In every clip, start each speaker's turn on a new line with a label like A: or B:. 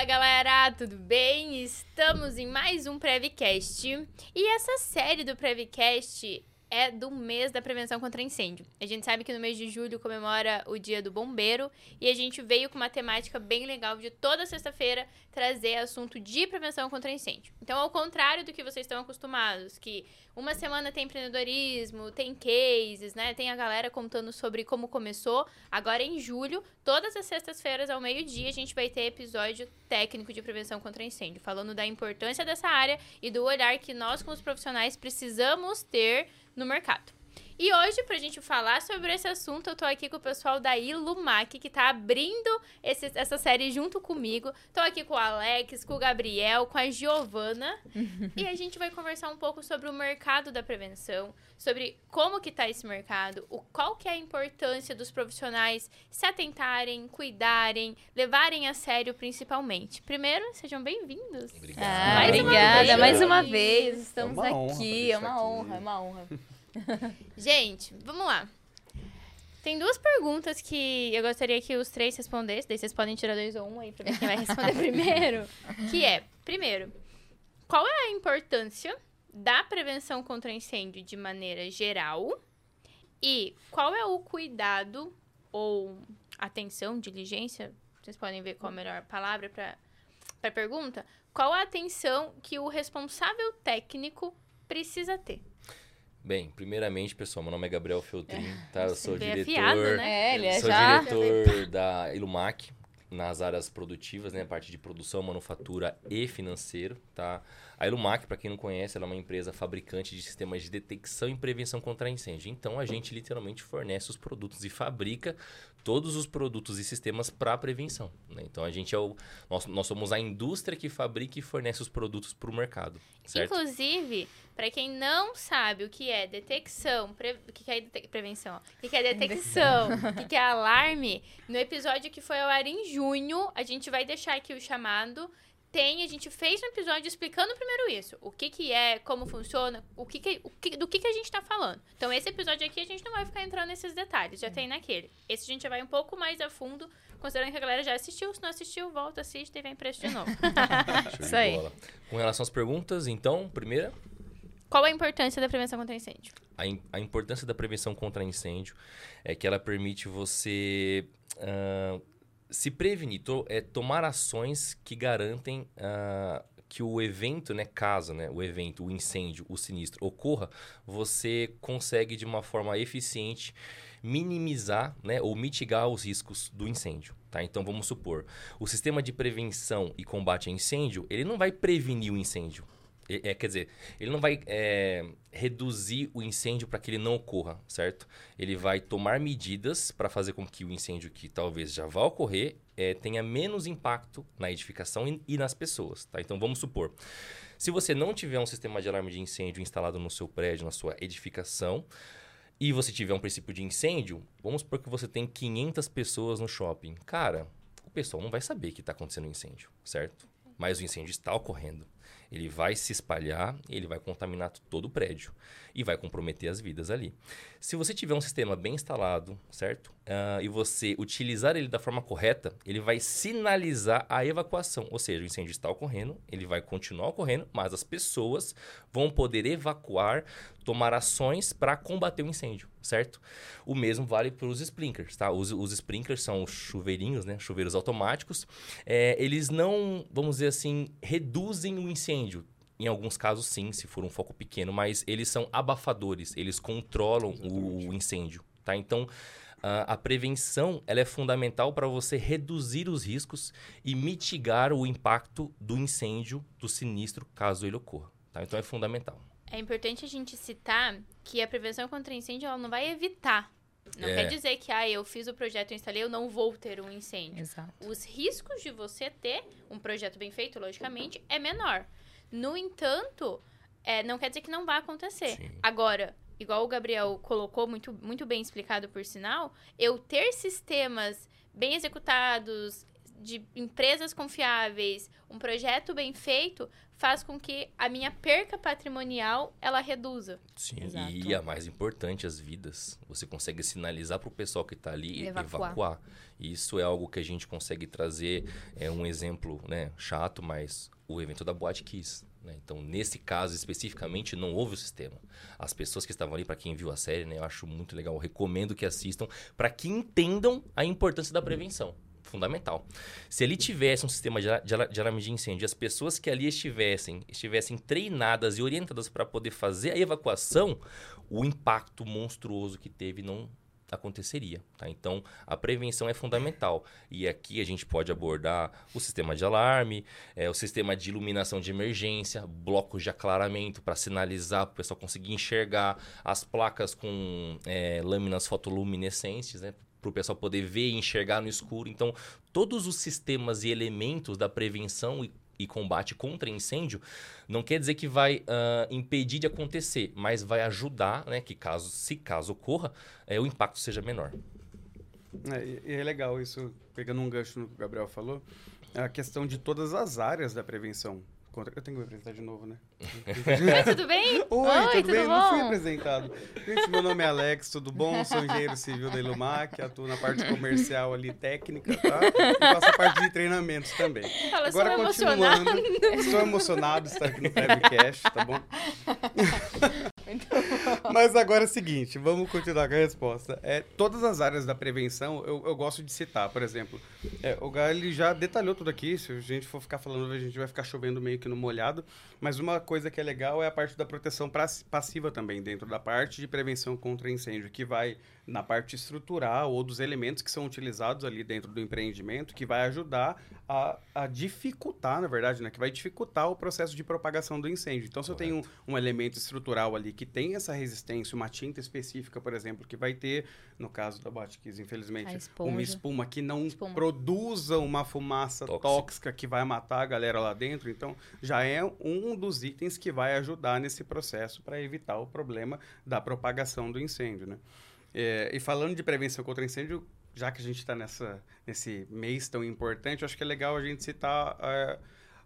A: Fala galera, tudo bem? Estamos em mais um Prevcast e essa série do Prevcast é do mês da prevenção contra incêndio. A gente sabe que no mês de julho comemora o Dia do Bombeiro e a gente veio com uma temática bem legal de toda sexta-feira trazer assunto de prevenção contra incêndio. Então, ao contrário do que vocês estão acostumados, que uma semana tem empreendedorismo, tem cases, né? Tem a galera contando sobre como começou. Agora em julho, todas as sextas-feiras ao meio-dia, a gente vai ter episódio técnico de prevenção contra incêndio, falando da importância dessa área e do olhar que nós como profissionais precisamos ter no mercado. E hoje, pra gente falar sobre esse assunto, eu tô aqui com o pessoal da Ilumac, que tá abrindo esse, essa série junto comigo. Tô aqui com o Alex, com o Gabriel, com a Giovana. e a gente vai conversar um pouco sobre o mercado da prevenção, sobre como que tá esse mercado, o, qual que é a importância dos profissionais se atentarem, cuidarem, levarem a sério principalmente. Primeiro, sejam bem-vindos.
B: Obrigado.
C: Ah,
A: Mais uma
C: obrigada,
A: vez.
C: mais uma vez. Estamos
B: É uma honra
C: aqui. É uma
B: aqui.
C: honra, é uma honra.
A: Gente, vamos lá. Tem duas perguntas que eu gostaria que os três respondessem. Daí vocês podem tirar dois ou um aí pra ver quem vai responder primeiro. Que é, primeiro, qual é a importância da prevenção contra incêndio de maneira geral? E qual é o cuidado ou atenção, diligência? Vocês podem ver qual a melhor palavra para a pergunta. Qual a atenção que o responsável técnico precisa ter?
B: Bem, primeiramente, pessoal, meu nome é Gabriel Feltrin, tá? Eu sou
A: é
B: diretor,
A: afiado, né?
C: É, ele é
B: sou
C: já.
B: diretor da Ilumac nas áreas produtivas, né, a parte de produção, manufatura e financeiro, tá? A Ilumac, para quem não conhece, ela é uma empresa fabricante de sistemas de detecção e prevenção contra incêndio. Então, a gente literalmente fornece os produtos e fabrica todos os produtos e sistemas para prevenção. Né? Então, a gente é o nós, nós somos a indústria que fabrica e fornece os produtos para o mercado, certo?
A: Inclusive, para quem não sabe o que é detecção, pre- o que é dete- prevenção, ó, o que é detecção, o que é alarme, no episódio que foi ao ar em junho, a gente vai deixar aqui o chamado. Tem, a gente fez um episódio explicando primeiro isso, o que que é, como funciona, o que que, o que- do que que a gente tá falando. Então, esse episódio aqui a gente não vai ficar entrando nesses detalhes, já tem naquele. Esse a gente já vai um pouco mais a fundo, considerando que a galera já assistiu, se não assistiu, volta, assiste e vem preço de novo.
C: Isso aí.
B: bola. Com relação às perguntas, então, primeira,
A: Qual a importância da prevenção contra incêndio?
B: a, im- a importância da prevenção contra incêndio é que ela permite você ah, se prevenir, to- é, tomar ações que garantem ah, que o evento, né, caso né, o evento, o incêndio, o sinistro ocorra, você consegue de uma forma eficiente minimizar né, ou mitigar os riscos do incêndio. Tá? Então vamos supor, o sistema de prevenção e combate a incêndio, ele não vai prevenir o incêndio. É, quer dizer, ele não vai é, reduzir o incêndio para que ele não ocorra, certo? Ele vai tomar medidas para fazer com que o incêndio que talvez já vá ocorrer é, tenha menos impacto na edificação e, e nas pessoas, tá? Então vamos supor, se você não tiver um sistema de alarme de incêndio instalado no seu prédio, na sua edificação, e você tiver um princípio de incêndio, vamos supor que você tem 500 pessoas no shopping. Cara, o pessoal não vai saber que está acontecendo um incêndio, certo? Mas o incêndio está ocorrendo. Ele vai se espalhar, ele vai contaminar todo o prédio e vai comprometer as vidas ali. Se você tiver um sistema bem instalado, certo? Ah, e você utilizar ele da forma correta, ele vai sinalizar a evacuação. Ou seja, o incêndio está ocorrendo, ele vai continuar ocorrendo, mas as pessoas vão poder evacuar, tomar ações para combater o incêndio, certo? O mesmo vale para os sprinklers, tá? Os, os sprinklers são os chuveirinhos, né? Chuveiros automáticos. É, eles não, vamos dizer assim, reduzem o incêndio. Em alguns casos, sim, se for um foco pequeno, mas eles são abafadores, eles controlam o, o incêndio, tá? Então, a- a prevenção ela é fundamental para você reduzir os riscos e mitigar o impacto do incêndio, do sinistro, caso ele ocorra. Tá? Então, é fundamental.
A: É importante a gente citar que a prevenção contra incêndio ela não vai evitar. Não
B: É.
A: quer dizer que, ah, eu fiz o projeto, eu instalei, eu não vou ter um incêndio.
C: Exato.
A: Os riscos de você ter um projeto bem feito, logicamente, é menor. No entanto, é, não quer dizer que não vai acontecer.
B: Sim.
A: Agora, igual o Gabriel colocou, muito, muito bem explicado por sinal, eu ter sistemas bem executados, de empresas confiáveis, um projeto bem feito, faz com que a minha perca patrimonial ela reduza.
B: Sim,
C: Exato.
B: e a mais importante, as vidas. Você consegue sinalizar para o pessoal que está ali e
C: Evacuar.
B: evacuar. E Isso é algo que a gente consegue trazer, é um exemplo né, chato, mas o evento da Boate Kiss. né? Então, nesse caso especificamente, não houve o sistema. As pessoas que estavam ali, para quem viu a série, né, eu acho muito legal, eu recomendo que assistam, para que entendam a importância da prevenção. Fundamental. Se ali tivesse um sistema de, ala- de, ala- de alarme de incêndio, as pessoas que ali estivessem, estivessem treinadas e orientadas para poder fazer a evacuação, o impacto monstruoso que teve não aconteceria, tá? Então, a prevenção é fundamental. E aqui a gente pode abordar o sistema de alarme, é, o sistema de iluminação de emergência, blocos de aclaramento para sinalizar, para o pessoal conseguir enxergar, as placas com é, lâminas fotoluminescentes, né? Para o pessoal poder ver e enxergar no escuro. Então, todos os sistemas e elementos da prevenção e, e combate contra incêndio não quer dizer que vai ah, impedir de acontecer, mas vai ajudar, né? Que caso, se caso ocorra, é, o impacto seja menor.
D: É, é legal isso, pegando um gancho no que o Gabriel falou, a questão de todas as áreas da prevenção. Contra... Eu tenho que me apresentar de novo, né?
A: Oi, tudo bem?
D: Oi,
C: Oi,
D: tudo,
C: tudo
D: bem? Não fui
C: bom?
D: apresentado. Gente, meu nome é Alex, tudo bom? Sou engenheiro civil da Ilumac, atuo na parte comercial ali, técnica, tá? E faço a parte de treinamentos também.
A: Fala,
D: Agora, continuando, estou emocionado de estar aqui no Prevcast, tá bom? Mas agora é o seguinte, vamos continuar com a resposta. É, todas as áreas da prevenção, eu, eu gosto de citar, por exemplo, é, o Gal ele já detalhou tudo aqui, se a gente for ficar falando, a gente vai ficar chovendo meio que no molhado, mas uma coisa que é legal é a parte da proteção passiva também, dentro da parte de prevenção contra incêndio, que vai na parte estrutural ou dos elementos que são utilizados ali dentro do empreendimento, que vai ajudar a, a dificultar, na verdade, né? Que vai dificultar o processo de propagação do incêndio. Então, se eu tenho um, um elemento estrutural ali que tem essa resistência, uma tinta específica, por exemplo, que vai ter, no caso da Botkiss, infelizmente,
C: esponja.
D: uma espuma que não
C: Espuma.
D: produza uma fumaça
B: Tóxica.
D: tóxica que vai matar a galera lá dentro. Então, já é um dos itens que vai ajudar nesse processo para evitar o problema da propagação do incêndio, né? É, e falando de prevenção contra incêndio, já que a gente está nesse mês tão importante, eu acho que é legal a gente citar é,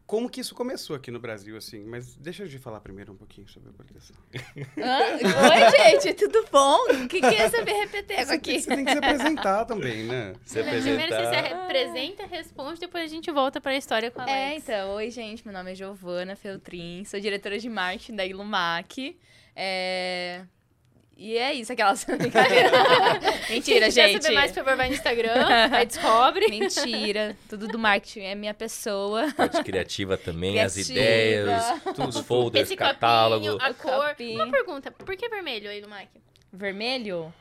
D: como que isso começou aqui no Brasil, assim. Mas deixa eu te falar primeiro um pouquinho sobre a proteção.
C: Oi, gente, tudo bom? O que, que é essa repeteco
D: Você
C: aqui?
D: tem que se apresentar também, né?
B: Se
A: Primeiro você se
B: apresentar.
A: apresenta, responde, depois a gente volta pra história com a Alex.
C: É, então, oi, gente, meu nome é Giovana Feltrin, sou diretora de marketing da Ilumac. É... E é isso, aquelas. Mentira,
A: Se quiser
C: gente.
A: saber mais, por favor, vai no Instagram, aí descobre.
C: Mentira, tudo do marketing é minha pessoa.
B: Parte criativa também, as
C: Criativa.
B: ideias, os folders,
A: Esse
B: catálogo.
A: copinho, a cor.
C: Copinho.
A: Uma pergunta, por que vermelho aí, Lumac?
C: Vermelho?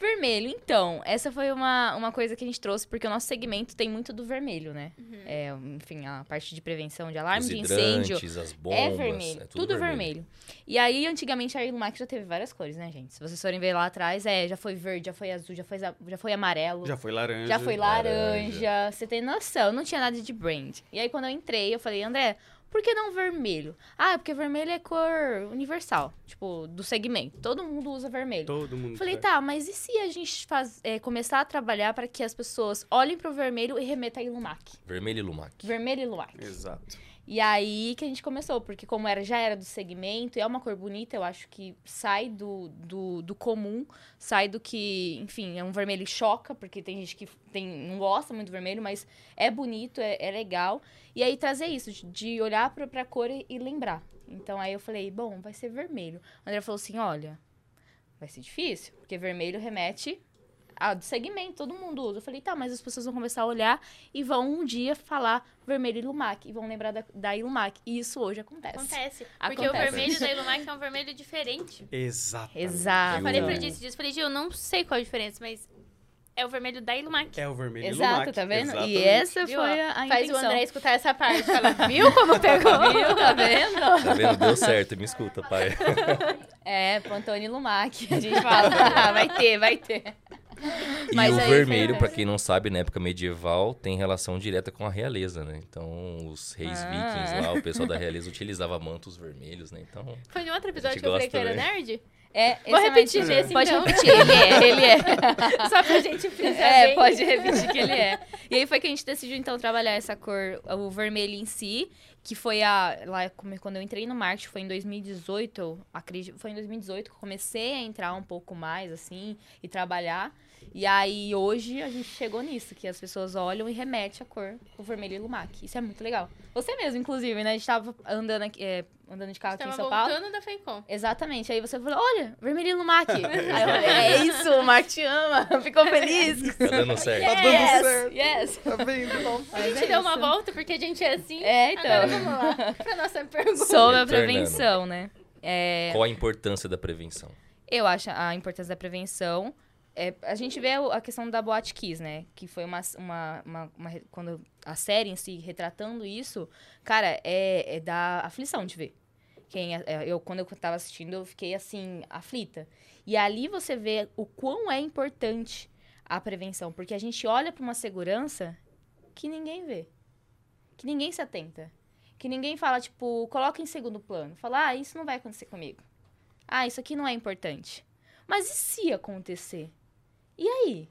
C: Vermelho, então, essa foi uma, uma coisa que a gente trouxe, porque o nosso segmento tem muito do vermelho, né? É, enfim, a parte de prevenção de alarme
B: Os
C: de incêndio.
B: as bombas.
C: é vermelho,
B: é
C: tudo, vermelho. E aí, antigamente, a Ilumac já teve várias cores, né, gente? Se vocês forem ver lá atrás, é, já foi verde, já foi azul, já foi, já foi amarelo.
D: Já foi laranja.
C: Já foi laranja.
B: laranja.
C: Você tem noção, não tinha nada de brand. E aí, quando eu entrei, eu falei, André, por que não vermelho? Ah, porque vermelho é cor universal, tipo, do segmento. Todo mundo usa vermelho.
D: Todo mundo.
C: Falei,
D: sabe.
C: tá, mas e se a gente faz, é, começar a trabalhar para que as pessoas olhem pro vermelho e remetam a Ilumac?
B: Vermelho e Lumac.
C: Vermelho e Ilumac.
D: Exato.
C: E aí que a gente começou, porque como era, já era do segmento, e é uma cor bonita, eu acho que sai do, do, do comum, sai do que, enfim, é um vermelho que choca, porque tem gente que tem, não gosta muito do vermelho, mas é bonito, é, é legal. E aí trazer isso, de- de olhar pra, pra cor e, e lembrar. Então aí eu falei, bom, vai ser vermelho. O André falou assim, olha, vai ser difícil, porque vermelho remete a do segmento, todo mundo usa. Eu falei, tá, mas as pessoas vão começar a olhar e vão um dia falar vermelho Ilumac e vão lembrar da, da Ilumac. E isso hoje acontece.
A: Acontece. Porque o
C: Acontece.
A: vermelho da Ilumac é um vermelho diferente.
D: Exato.
C: Exato.
A: Eu falei
B: Eu-
A: pra Disse disso, falei, Gil, eu não sei qual a diferença, mas é o vermelho da Ilumac.
D: É o vermelho
C: Exato,
D: Lumac.
C: tá vendo?
D: Exatamente.
C: E essa
A: Viu,
C: foi a, a
A: Faz
C: intenção.
A: o André escutar essa parte. Fala, viu como pegou?
C: Viu? Tá vendo?
B: Tá vendo? Deu certo, me escuta, pai.
C: É, Pantone Lumac. A gente fala, ah, vai ter, vai ter.
B: E
C: Mas
B: o vermelho, pra quem não sabe, na época medieval, tem relação direta com a realeza, né? Então, os reis
C: Ah.
B: vikings lá, o pessoal da realeza utilizava mantos vermelhos, né? Então,
A: Foi no outro episódio que eu falei que era
B: também.
A: nerd?
C: É,
A: Vou
C: esse é
A: repetir
C: mais-
A: esse,
C: Pode
A: então.
C: repetir, ele é, ele é.
A: Só pra gente frisar
C: É,
A: bem.
C: pode repetir que ele é. E aí foi que a gente decidiu, então, trabalhar essa cor, o vermelho em si, que foi a. Lá, quando eu entrei no marketing, foi em 2018, eu acredito. Foi em 2018 que eu comecei a entrar um pouco mais, assim, e trabalhar. E aí, hoje, a gente chegou nisso, que as pessoas olham e remetem a cor, o vermelho e lumac. Isso é muito legal. Você mesmo, inclusive, né? A gente tava andando, aqui, é, andando de carro aqui em São Paulo.
A: voltando da Feicom.
C: Exatamente. Aí você falou, olha, vermelho e lumac. Aí eu falei, é isso, o Mark te ama. Ficou feliz.
B: Tá dando certo.
D: Tá dando
C: yes,
D: certo.
C: yes.
D: Tá vendo?
A: A gente deu uma volta porque a gente é assim.
C: É, então.
A: Agora vamos lá pra nossa pergunta.
C: Sobre a prevenção, né? É,
B: Qual a importância da prevenção?
C: eu acho a importância da prevenção. É, a gente vê a questão da Boate Kiss, né? Que foi uma, uma, uma- uma Quando a série em si retratando isso, cara, é, é da aflição de ver. Quem, é, eu, quando eu tava assistindo, eu fiquei assim, aflita. E ali você vê o quão é importante a prevenção. Porque a gente olha pra uma segurança que ninguém vê. Que ninguém se atenta. Que ninguém fala, tipo, coloca em segundo plano. Fala, ah, isso não vai acontecer comigo. Ah, isso aqui não é importante. Mas e se acontecer? E aí?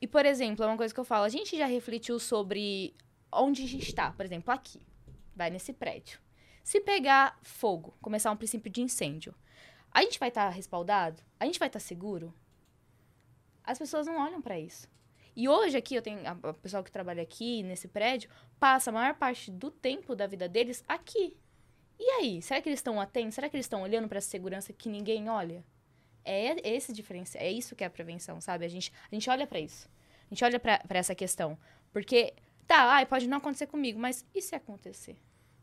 C: E, por exemplo, é uma coisa que eu falo, a gente já refletiu sobre onde a gente está. Por exemplo, aqui. Vai nesse prédio. Se pegar fogo, começar um princípio de incêndio, a gente vai estar respaldado? A gente vai estar seguro? As pessoas não olham para isso. E hoje aqui, eu tenho. a- O pessoal que trabalha aqui nesse prédio passa a maior parte do tempo da vida deles aqui. E aí? Será que eles estão atentos? Será que eles estão olhando para essa segurança que ninguém olha? É esse diferencial. É isso que é a prevenção, sabe? A gente, a gente olha para isso. A gente olha para essa questão. Porque, tá, ai, pode não acontecer comigo, mas e se acontecer?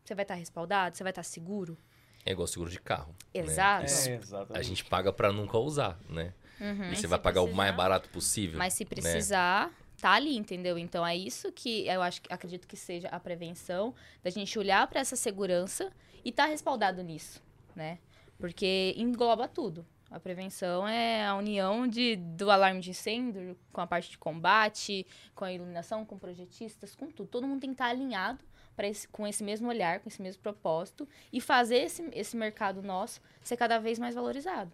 C: Você vai estar respaldado? Você vai estar seguro?
B: É igual seguro de carro. né?
C: Exato.
D: É,
B: A
D: exatamente.
B: gente paga pra nunca usar, né?
C: Uhum.
B: E você
A: se
B: vai pagar o
A: precisar.
B: mais barato possível.
C: Mas se
B: né?
C: precisar, tá ali, entendeu? Então é isso que eu acho que acredito que seja a prevenção, da gente olhar para essa segurança e tá respaldado nisso, né? Porque engloba tudo. A prevenção é a união de, do alarme de incêndio com a parte de combate, com a iluminação, com projetistas, com tudo. Todo mundo tem que estar alinhado esse, com esse mesmo olhar, com esse mesmo propósito e fazer esse, esse mercado nosso ser cada vez mais valorizado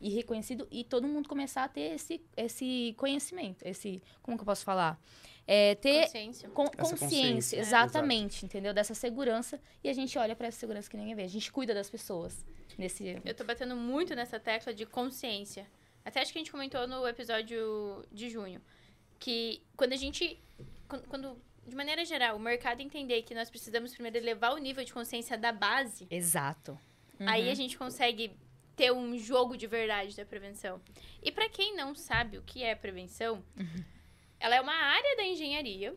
C: e reconhecido e todo mundo começar a ter esse, esse conhecimento, esse, como que eu posso falar? É, ter
A: Consciência.
C: con- consciência,
D: consciência, é.
C: exatamente, entendeu? Dessa segurança e a gente olha pra essa segurança que ninguém vê. A gente cuida das pessoas nesse
A: Eu tô batendo muito nessa tecla de consciência. Até acho que a gente comentou no episódio de junho. Que quando a gente. Quando, de maneira geral, o mercado entender que nós precisamos primeiro elevar o nível de consciência da base,
C: Exato.
A: aí
C: Uhum.
A: a gente consegue ter um jogo de verdade da prevenção. E pra quem não sabe o que é prevenção, ela é uma área da engenharia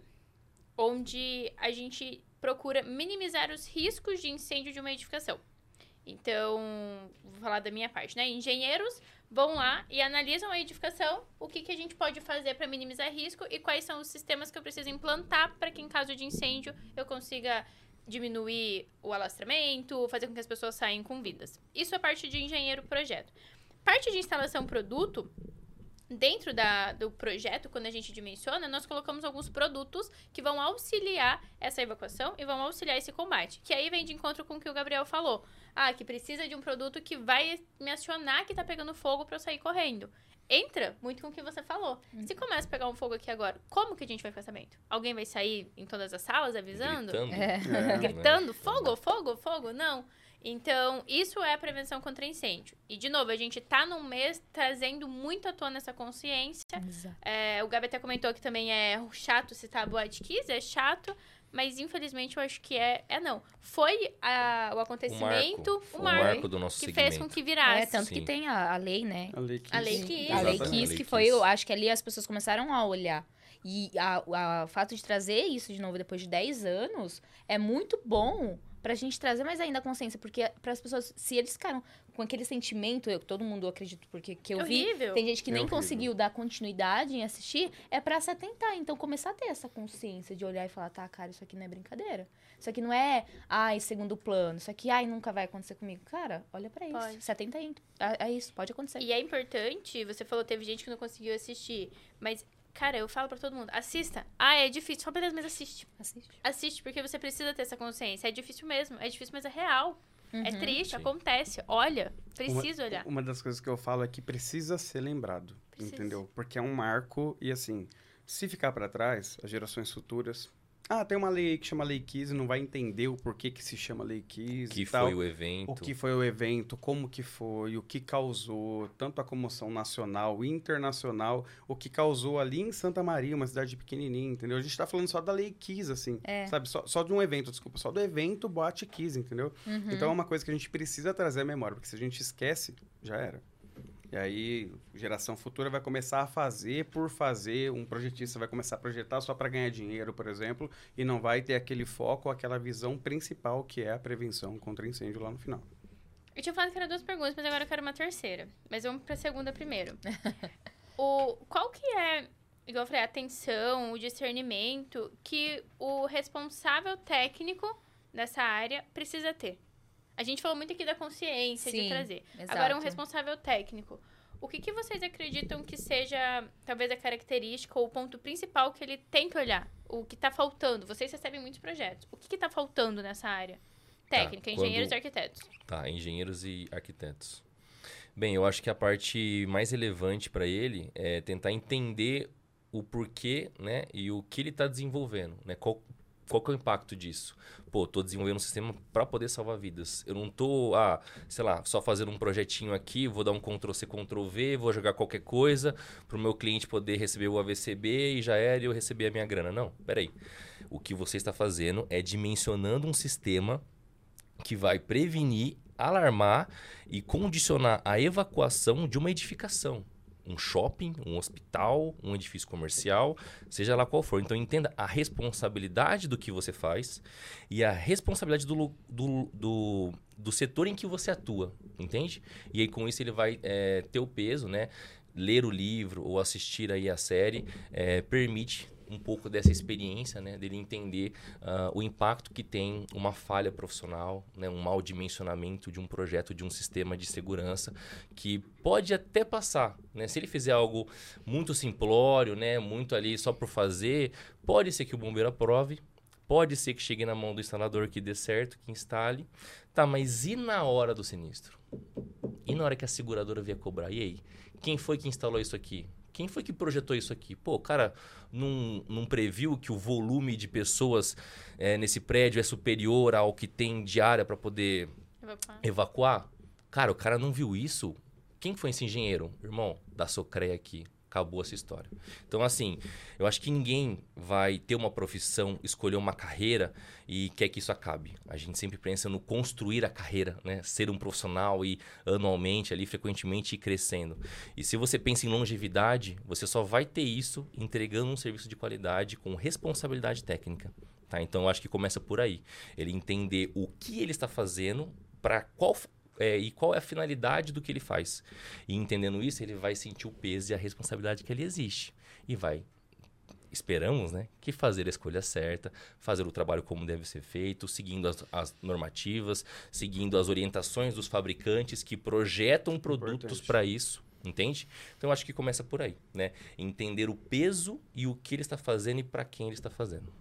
A: onde a gente procura minimizar os riscos de incêndio de uma edificação. Então, vou falar da minha parte, né? Engenheiros vão lá e analisam a edificação, o que, que a gente pode fazer para minimizar risco e quais são os sistemas que eu preciso implantar para que em caso de incêndio eu consiga diminuir o alastramento, fazer com que as pessoas saiam com vidas. Isso é parte de engenheiro projeto. Parte de instalação produto, dentro da, do projeto, quando a gente dimensiona, nós colocamos alguns produtos que vão auxiliar essa evacuação e vão auxiliar esse combate. Que aí vem de encontro com o que o Gabriel falou. Ah, que precisa de um produto que vai me acionar que tá pegando fogo para eu sair correndo. Entra muito com o que você falou. Se começa a pegar um fogo aqui agora, como que a gente vai ficar sabendo? Alguém vai sair em todas as salas avisando?
B: Gritando.
C: É.
D: É.
A: gritando fogo, fogo, fogo, não. Então, isso é a prevenção contra incêndio. E, de novo, a gente tá num mês trazendo muito à tona essa consciência. É, o Gabi até comentou que também é chato citar a Boate Kiss, é chato, mas infelizmente eu acho que é, é não. Foi a- o
B: O
A: acontecimento,
B: marco,
A: o
B: o
A: marco,
B: marco do nosso
A: que
B: segmento.
A: fez com que virasse.
C: É, tanto
B: Sim.
C: que tem a, a lei, né?
D: A lei que
A: A lei
D: isso-
A: que-
C: A lei. Kiss, que foi,
B: Kiss.
C: eu acho que ali as pessoas começaram a olhar. E o fato de trazer isso de novo depois de 10 anos é muito bom pra gente trazer mais ainda a consciência. Porque para as pessoas, se eles ficaram com aquele sentimento, eu, todo mundo acredito, porque que eu vi, tem gente que
D: É
C: nem
D: horrível.
C: conseguiu dar continuidade em assistir, é pra se atentar. Então, começar a ter essa consciência de olhar e falar, tá, cara, isso aqui não é brincadeira. Isso aqui não é, ai, segundo plano. Isso aqui, ai, nunca vai acontecer comigo. Cara, olha pra isso.
A: Pode.
C: Se atenta aí. É, é isso, pode acontecer.
A: E é importante, você falou, teve gente que não conseguiu assistir, mas, cara, eu falo pra todo mundo, assista. Ah, é difícil, só beleza, mas assiste.
C: Assiste.
A: Assiste, porque você precisa ter essa consciência. É difícil mesmo, é difícil, mas é real. É
C: Uhum.
A: triste,
B: Sim.
A: acontece. Olha, preciso
D: uma,
A: olhar.
D: Uma das coisas que eu falo é que precisa ser lembrado,
A: Precisa.
D: entendeu? Porque é um marco e assim, se ficar para trás, as gerações futuras, ah, tem uma lei aí que chama Lei 15, não vai entender o porquê que se chama Lei 15
B: Que
D: e tal.
B: foi o evento.
D: O que foi o evento, como que foi, o que causou, tanto a comoção nacional, internacional, o que causou ali em Santa Maria, uma cidade pequenininha, entendeu? A gente tá falando só da Lei Kiss, assim,
C: É.
D: sabe? Só, só de um evento, desculpa, só do evento Boate Kiss, entendeu?
C: Uhum.
D: Então é uma coisa que a gente precisa trazer à memória, porque se a gente esquece, já era. E aí, geração futura vai começar a fazer por fazer, um projetista vai começar a projetar só para ganhar dinheiro, por exemplo, e não vai ter aquele foco, aquela visão principal que é a prevenção contra incêndio lá no final.
A: Eu tinha falado que eram duas perguntas, mas agora eu quero uma terceira. Mas vamos pra segunda primeiro. o, qual que é, igual eu falei, a atenção, o discernimento que o responsável técnico dessa área precisa ter? A gente falou muito aqui da consciência, de
C: Sim,
A: trazer.
C: Exato.
A: Agora, um responsável técnico. O que, que vocês acreditam que seja, talvez, a característica ou o ponto principal que ele tem que olhar? O que está faltando? Vocês recebem muitos projetos. O que está faltando nessa área? Técnica,
B: quando-
A: engenheiros e arquitetos.
B: Tá, engenheiros e arquitetos. Bem, eu acho que a parte mais relevante para ele é tentar entender o porquê, né, e o que ele está desenvolvendo, né? Qual, qual que é o impacto disso? Pô, tô desenvolvendo um sistema para poder salvar vidas. Eu não tô, ah, sei lá, só fazendo um projetinho aqui, vou dar um Ctrl C, Ctrl V, vou jogar qualquer coisa para o meu cliente poder receber o AVCB e já era e eu receber a minha grana. Não, peraí. O que você está fazendo é dimensionando um sistema que vai prevenir, alarmar e condicionar a evacuação de uma edificação. Um shopping, um hospital, um edifício comercial, seja lá qual for. Então entenda a responsabilidade do que você faz e a responsabilidade do, do, do, do setor em que você atua, entende? E aí com isso ele vai é, ter o peso, né? Ler o livro ou assistir aí a série é, permite um pouco dessa experiência, né, dele entender ah, o impacto que tem uma falha profissional, né, um mau dimensionamento de um projeto, de um sistema de segurança, que pode até passar, né, se ele fizer algo muito simplório, né, muito ali só por fazer, pode ser que o bombeiro aprove, pode ser que chegue na mão do instalador que dê certo, que instale, tá, mas e na hora do sinistro? E na hora que a seguradora vier cobrar? E aí? Quem foi que instalou isso aqui? Quem foi que projetou isso aqui? Pô, o cara não, não previu que o volume de pessoas eh, nesse prédio é superior ao que tem de área para poder
A: Evacuar.
B: evacuar? Cara, o cara não viu isso? Quem foi esse engenheiro? Irmão, da Socreia aqui. Acabou essa história. Então, assim, eu acho que ninguém vai ter uma profissão, escolher uma carreira e quer que isso acabe. A gente sempre pensa no construir a carreira, né? Ser um profissional e anualmente, ali, frequentemente ir crescendo. E se você pensa em longevidade, você só vai ter isso entregando um serviço de qualidade com responsabilidade técnica. Tá? Então, eu acho que começa por aí. Ele entender o que ele está fazendo, para qual é, e qual é a finalidade do que ele faz. E entendendo isso, ele vai sentir o peso e a responsabilidade que ele existe. E vai, esperamos, né, que fazer a escolha certa, fazer o trabalho como deve ser feito, seguindo as, as normativas, seguindo as orientações dos fabricantes que projetam produtos para isso. Entende? Então acho que começa por aí, né? Entender o peso e o que ele está fazendo e para quem ele está fazendo.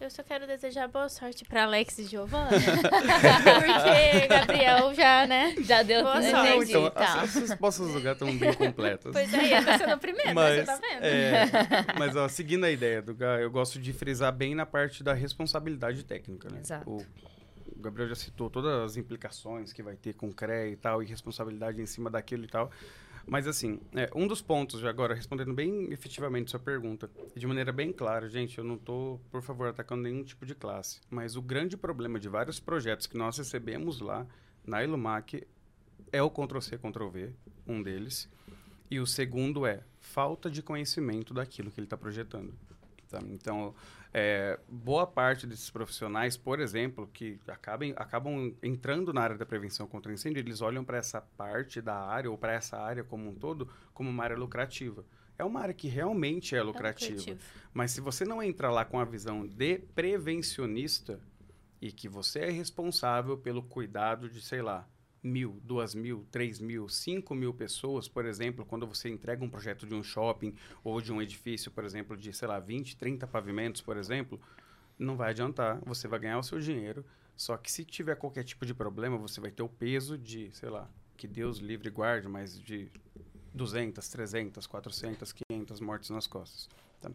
A: Eu só quero desejar boa sorte pra Alex e Giovana. porque Gabriel já, né?
C: Já deu
A: Boa sorte.
D: Não, então,
C: tá.
D: as, as respostas do gato estão bem completas.
A: Pois é, ia tá sendo o primeiro, mas,
D: Mas,
A: você tá vendo?
D: é, mas ó, seguindo a ideia do Gá, eu gosto de frisar bem na parte da responsabilidade técnica, né?
C: Exato.
D: O, o Gabriel já citou todas as implicações que vai ter com CREA e tal, e responsabilidade em cima daquilo e tal. Mas assim, é, um dos pontos, agora, respondendo bem efetivamente sua pergunta, de maneira bem clara, gente, eu não tô, por favor, atacando nenhum tipo de classe, mas o grande problema de vários projetos que nós recebemos lá na Ilumac é o Ctrl-C, Ctrl-V, um deles, e o segundo é falta de conhecimento daquilo que ele está projetando. tá? Então, é, boa parte desses profissionais, por exemplo, que acabem, acabam entrando na área da prevenção contra incêndio, eles olham para essa parte da área ou para essa área como um todo como uma área lucrativa. É uma área que realmente é
A: É
D: lucrativa.
A: lucrativo.
D: Mas se você não entrar lá com a visão de prevencionista e que você é responsável pelo cuidado de, sei lá, mil, duas mil, três mil, cinco mil pessoas, por exemplo, quando você entrega um projeto de um shopping ou de um edifício, por exemplo, de, sei lá, 20, 30 pavimentos, por exemplo, não vai adiantar. Você vai ganhar o seu dinheiro, Só que se tiver qualquer tipo de problema, você vai ter o peso de, sei lá, que Deus livre e guarde, mas de 200, 300, 400, 500 mortes nas costas. Tá?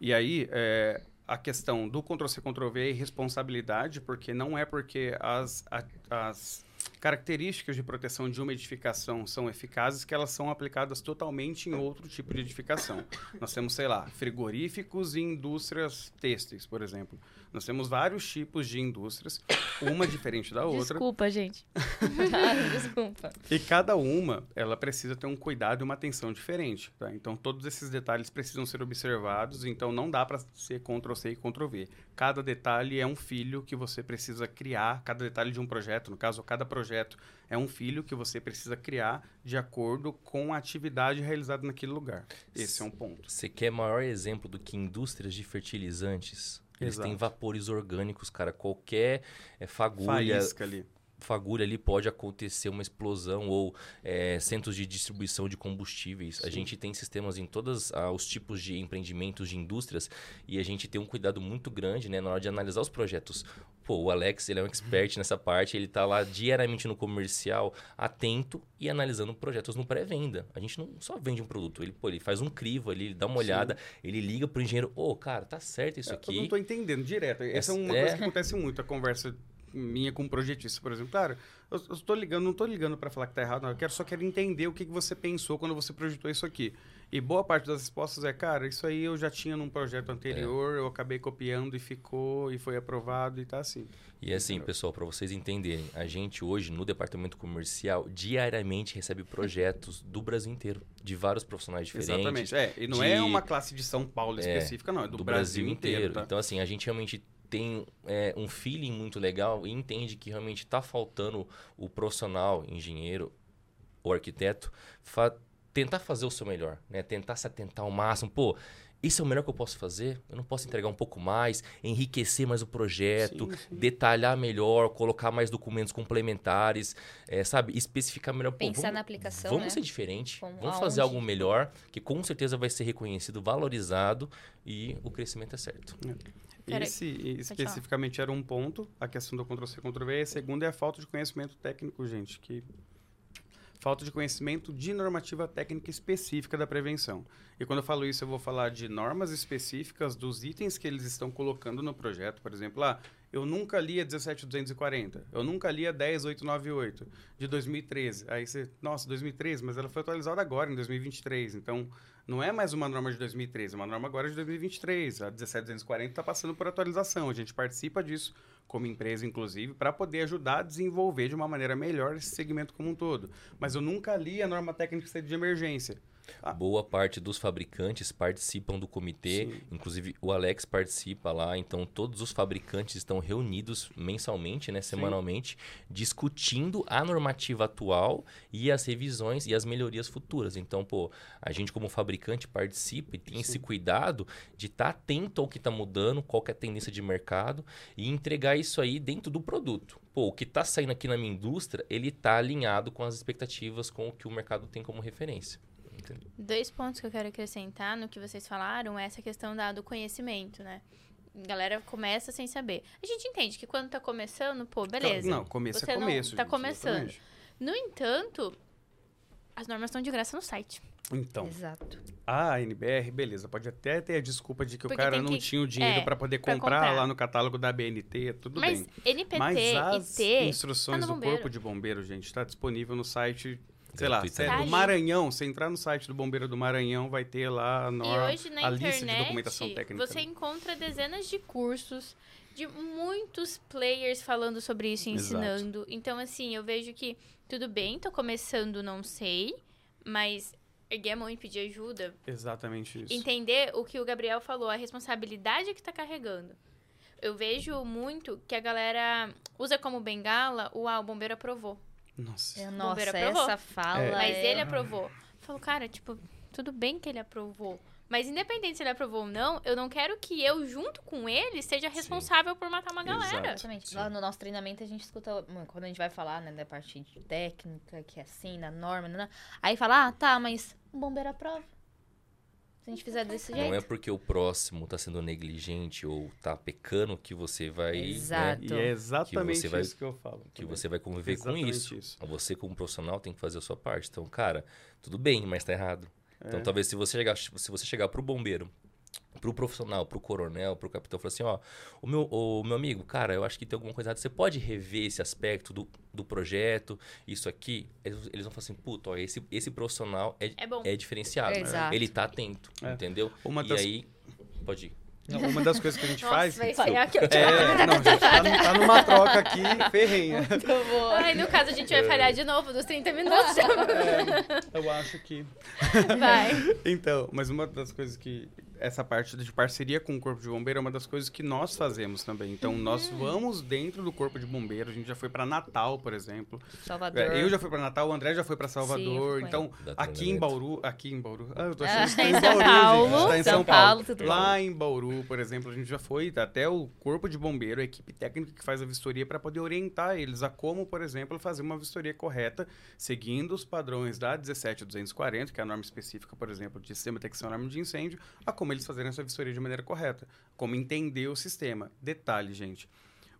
D: E aí, é, a questão do Ctrl-C, Ctrl-V é irresponsabilidade, porque não é porque as, a, as características de proteção de uma edificação são eficazes que elas são aplicadas totalmente em outro tipo de edificação. Nós temos, sei lá, frigoríficos e indústrias têxteis, por exemplo. Nós temos vários tipos de indústrias, uma diferente da outra.
C: Desculpa, gente. Desculpa.
D: E cada uma, ela precisa ter um cuidado e uma atenção diferente, tá? Então, todos esses detalhes precisam ser observados, então não dá para ser Ctrl-C e Ctrl-V. Cada detalhe é um filho que você precisa criar, cada detalhe de um projeto, no caso, cada projeto é um filho que você precisa criar de acordo com a atividade realizada naquele lugar. Esse é um ponto.
B: Você quer maior exemplo do que indústrias de fertilizantes? Eles têm
D: Exato.
B: vapores orgânicos, cara. Qualquer é, fagulha,
D: Faísca ali.
B: Fagulha ali pode acontecer uma explosão ou é, centros de distribuição de combustíveis. A gente tem sistemas em todos os tipos de empreendimentos, de indústrias, e a gente tem um cuidado muito grande né, na hora de analisar os projetos. Pô, o Alex, ele é um expert nessa parte, ele tá lá diariamente no comercial, atento e analisando projetos no pré-venda. A gente não só vende um produto, ele, pô, ele faz um crivo ali, ele dá uma olhada, ele liga pro engenheiro, ô, cara, tá certo isso
D: Eu
B: aqui.
D: não tô entendendo direto. Essa é uma
B: É.
D: coisa que acontece muito, a conversa minha com um projetista, por exemplo. Claro, eu, tô ligando, não tô ligando para falar que tá errado, não. Eu quero, só quero entender o que, que você pensou quando você projetou isso aqui. E boa parte das respostas é, cara, isso aí eu já tinha num projeto anterior, eu acabei copiando e ficou, e foi aprovado e tá assim.
B: E assim, pessoal, para vocês entenderem, a gente hoje no departamento comercial diariamente recebe projetos do Brasil inteiro, de vários profissionais diferentes.
D: Exatamente. É, e não
B: de-
D: é uma classe de São Paulo
B: É,
D: específica, não, é do, Brasil, inteiro. tá?
B: Então, assim, a gente realmente tem é, um feeling muito legal e entende que realmente está faltando o profissional, engenheiro ou arquiteto, fa- tentar fazer o seu melhor, né? Tentar se atentar ao máximo. Pô, isso é o melhor que eu posso fazer? Eu não posso entregar um pouco mais, enriquecer mais o projeto,
D: Sim, sim.
B: detalhar melhor, colocar mais documentos complementares, é, sabe? Especificar melhor. Pô,
C: Pensar
B: vamos-
C: na aplicação,
B: Vamos
C: né?
B: ser diferente.
C: Como-
B: vamos fazer
C: aonde?
B: algo melhor, que com certeza vai ser reconhecido, valorizado e o crescimento é certo.
D: Esse
A: falar.
D: especificamente era um ponto, a questão do Ctrl-C, Ctrl-V. E a segunda é a falta de conhecimento técnico, gente, que falta de conhecimento de normativa técnica específica da prevenção. E quando eu falo isso, eu vou falar de normas específicas dos itens que eles estão colocando no projeto. Por exemplo, ah, eu nunca li a 17240, eu nunca li a 10898 de 2013. Aí você, nossa, 2013, mas ela foi atualizada agora, em 2023. Então, não é mais uma norma de 2013, é uma norma agora de 2023. A 17240 está passando por atualização. A gente participa disso como empresa, inclusive, para poder ajudar a desenvolver de uma maneira melhor esse segmento como um todo. Mas eu nunca li a norma técnica de emergência. Ah.
B: Boa parte dos fabricantes participam do comitê,
D: Sim.
B: inclusive o Alex participa lá, então todos os fabricantes estão reunidos mensalmente, né, semanalmente, discutindo a normativa atual e as revisões e as melhorias futuras. Então, pô, a gente como fabricante participa e tem esse cuidado de estar atento ao que está mudando, qual que é a tendência de mercado e entregar isso aí dentro do produto. Pô, o que está saindo aqui na minha indústria, ele está alinhado com as expectativas, com o que o mercado tem como referência. Entendeu?
A: Dois pontos que eu quero acrescentar no que vocês falaram é essa questão da, do conhecimento, né? A galera começa sem saber. A gente entende que quando tá começando, pô, beleza.
D: Não, começo
A: Você
D: é
A: não
D: começo.
A: tá
D: gente,
A: começando.
D: exatamente.
A: No entanto, as normas estão de graça no site.
D: Então,
C: Exato.
D: a NBR, beleza, pode até ter a desculpa de que
A: Porque
D: o cara não
A: que-
D: tinha o dinheiro
A: é,
D: para poder
A: pra
D: comprar,
A: comprar.
D: lá no catálogo da BNT, tudo
A: Mas
D: bem.
A: NPT
D: Mas as
A: e T.
D: instruções
A: tá no
D: do
A: bombeiro.
D: Corpo de Bombeiro, gente, está disponível no site, sei lá, se é
A: Tá
D: do
A: ali.
D: Maranhão, se entrar no site do Bombeiro do Maranhão, vai ter lá
A: E hoje na
D: a lista de
A: internet
D: documentação técnica.
A: você encontra dezenas de cursos de muitos players falando sobre isso e
D: Exato.
A: ensinando. Então, assim, eu vejo que tudo bem, tô começando, não sei, mas erguer a mão e pedir ajuda,
D: Exatamente isso.
A: entender o que o Gabriel falou, a responsabilidade que tá carregando. Eu vejo muito que a galera usa como bengala o ah, o bombeiro aprovou.
D: Nossa.
C: É, nossa, essa fala
D: É.
A: Mas
C: é...
A: ele aprovou. Eu falo, cara, tipo, tudo bem que ele aprovou. Mas independente se ele aprovou ou não, eu não quero que eu, junto com ele, seja responsável por matar uma galera.
C: Exatamente.
D: Sim.
C: Lá no nosso treinamento a gente escuta, hum, quando a gente vai falar, né, da parte de técnica, que é assim, da norma, né, aí fala, ah, tá, mas um bombeiro aprova. Se a gente fizer desse
B: Não
C: jeito.
B: é porque o próximo tá sendo negligente ou tá pecando que você vai. né,
C: Exato.
D: E é exatamente
B: você vai-
D: isso que eu falo.
B: que
D: também.
B: você vai conviver com isso.
D: isso.
B: Você, como profissional, tem que fazer a sua parte. Então, cara, tudo bem, mas tá errado. Então,
D: É.
B: talvez se você chegar, se você chegar pro bombeiro, pro profissional, pro coronel, pro capitão, falar assim, ó, o meu, o meu amigo, cara, eu acho que tem alguma coisa errada. Você pode rever esse aspecto do, do projeto, isso aqui? Eles, eles vão falar assim, puta, ó, esse, esse profissional é,
A: É bom.
B: é diferenciado.
C: Exato.
B: Ele tá atento,
D: É.
B: entendeu?
D: Uma
B: e
D: das-
B: aí, pode ir.
D: Não, Uma das coisas que a gente faz.
A: vai ser aqui.
D: É, não, a gente tá, tá numa troca aqui ferrenha.
A: Ai, no caso, a gente vai falhar de novo dos 30 minutos.
D: É, eu acho que.
A: Vai.
D: Então, mas uma das coisas que. Essa parte de parceria com o Corpo de Bombeiro é uma das coisas que nós fazemos também. Então, nós vamos dentro do Corpo de Bombeiro. A gente já foi para Natal, por exemplo.
C: Salvador.
D: É, Eu já fui para Natal, o André já foi para
C: Sim,
D: Salvador.
C: foi.
D: então, aqui em. Bauru. Aqui em Bauru. Ah, eu tô
C: Ah,
D: achando que tá
C: em
D: Bauru,
C: Paulo,
D: gente. Tá em
C: São
D: São
C: Paulo,
D: Paulo.
C: tudo
D: Lá em Bauru, por exemplo, a gente já foi até o Corpo de Bombeiro, a equipe técnica que faz a vistoria, para poder orientar eles a como, por exemplo, fazer uma vistoria correta, seguindo os padrões da 17240, que é a norma específica, por exemplo, de sistema de detecção e alarme de incêndio, a como eles fazerem essa vistoria de maneira correta, como entender o sistema. Detalhe, gente.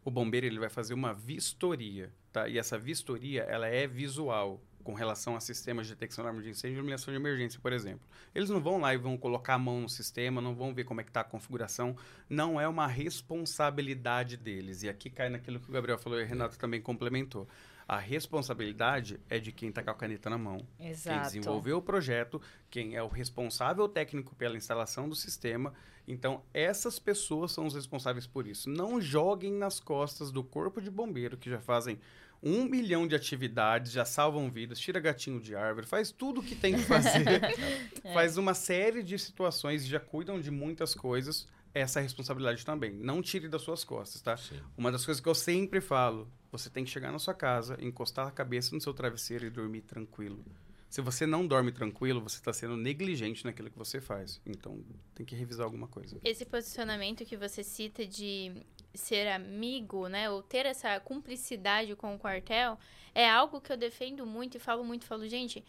D: O bombeiro ele vai fazer uma vistoria, tá? E essa vistoria ela é visual com relação a sistemas de detecção de alarme de incêndio e iluminação de emergência, por exemplo. Eles não vão lá e vão colocar a mão no sistema, não vão ver como é que está a configuração. Não é uma responsabilidade deles. E aqui cai naquilo que o Gabriel falou e o Renato também complementou. A responsabilidade é de quem está com a caneta na mão. Quem
C: Exato.
D: desenvolveu o projeto, quem é o responsável técnico pela instalação do sistema. Então, essas pessoas são os responsáveis por isso. Não joguem nas costas do corpo de bombeiro, que já fazem um milhão de atividades, já salvam vidas, tira gatinho de árvore, faz tudo o que tem que fazer, faz uma série de situações, já cuidam de muitas coisas. Essa é responsabilidade também. Não tire das suas costas, tá?
B: Sim.
D: Uma das coisas que eu sempre falo, você tem que chegar na sua casa, encostar a cabeça no seu travesseiro e dormir tranquilo. Se você não dorme tranquilo, você está sendo negligente naquilo que você faz. Então, tem que revisar alguma coisa.
A: Esse posicionamento que você cita de ser amigo, né, ou ter essa cumplicidade com o quartel, é algo que eu defendo muito e falo muito, falo, gente,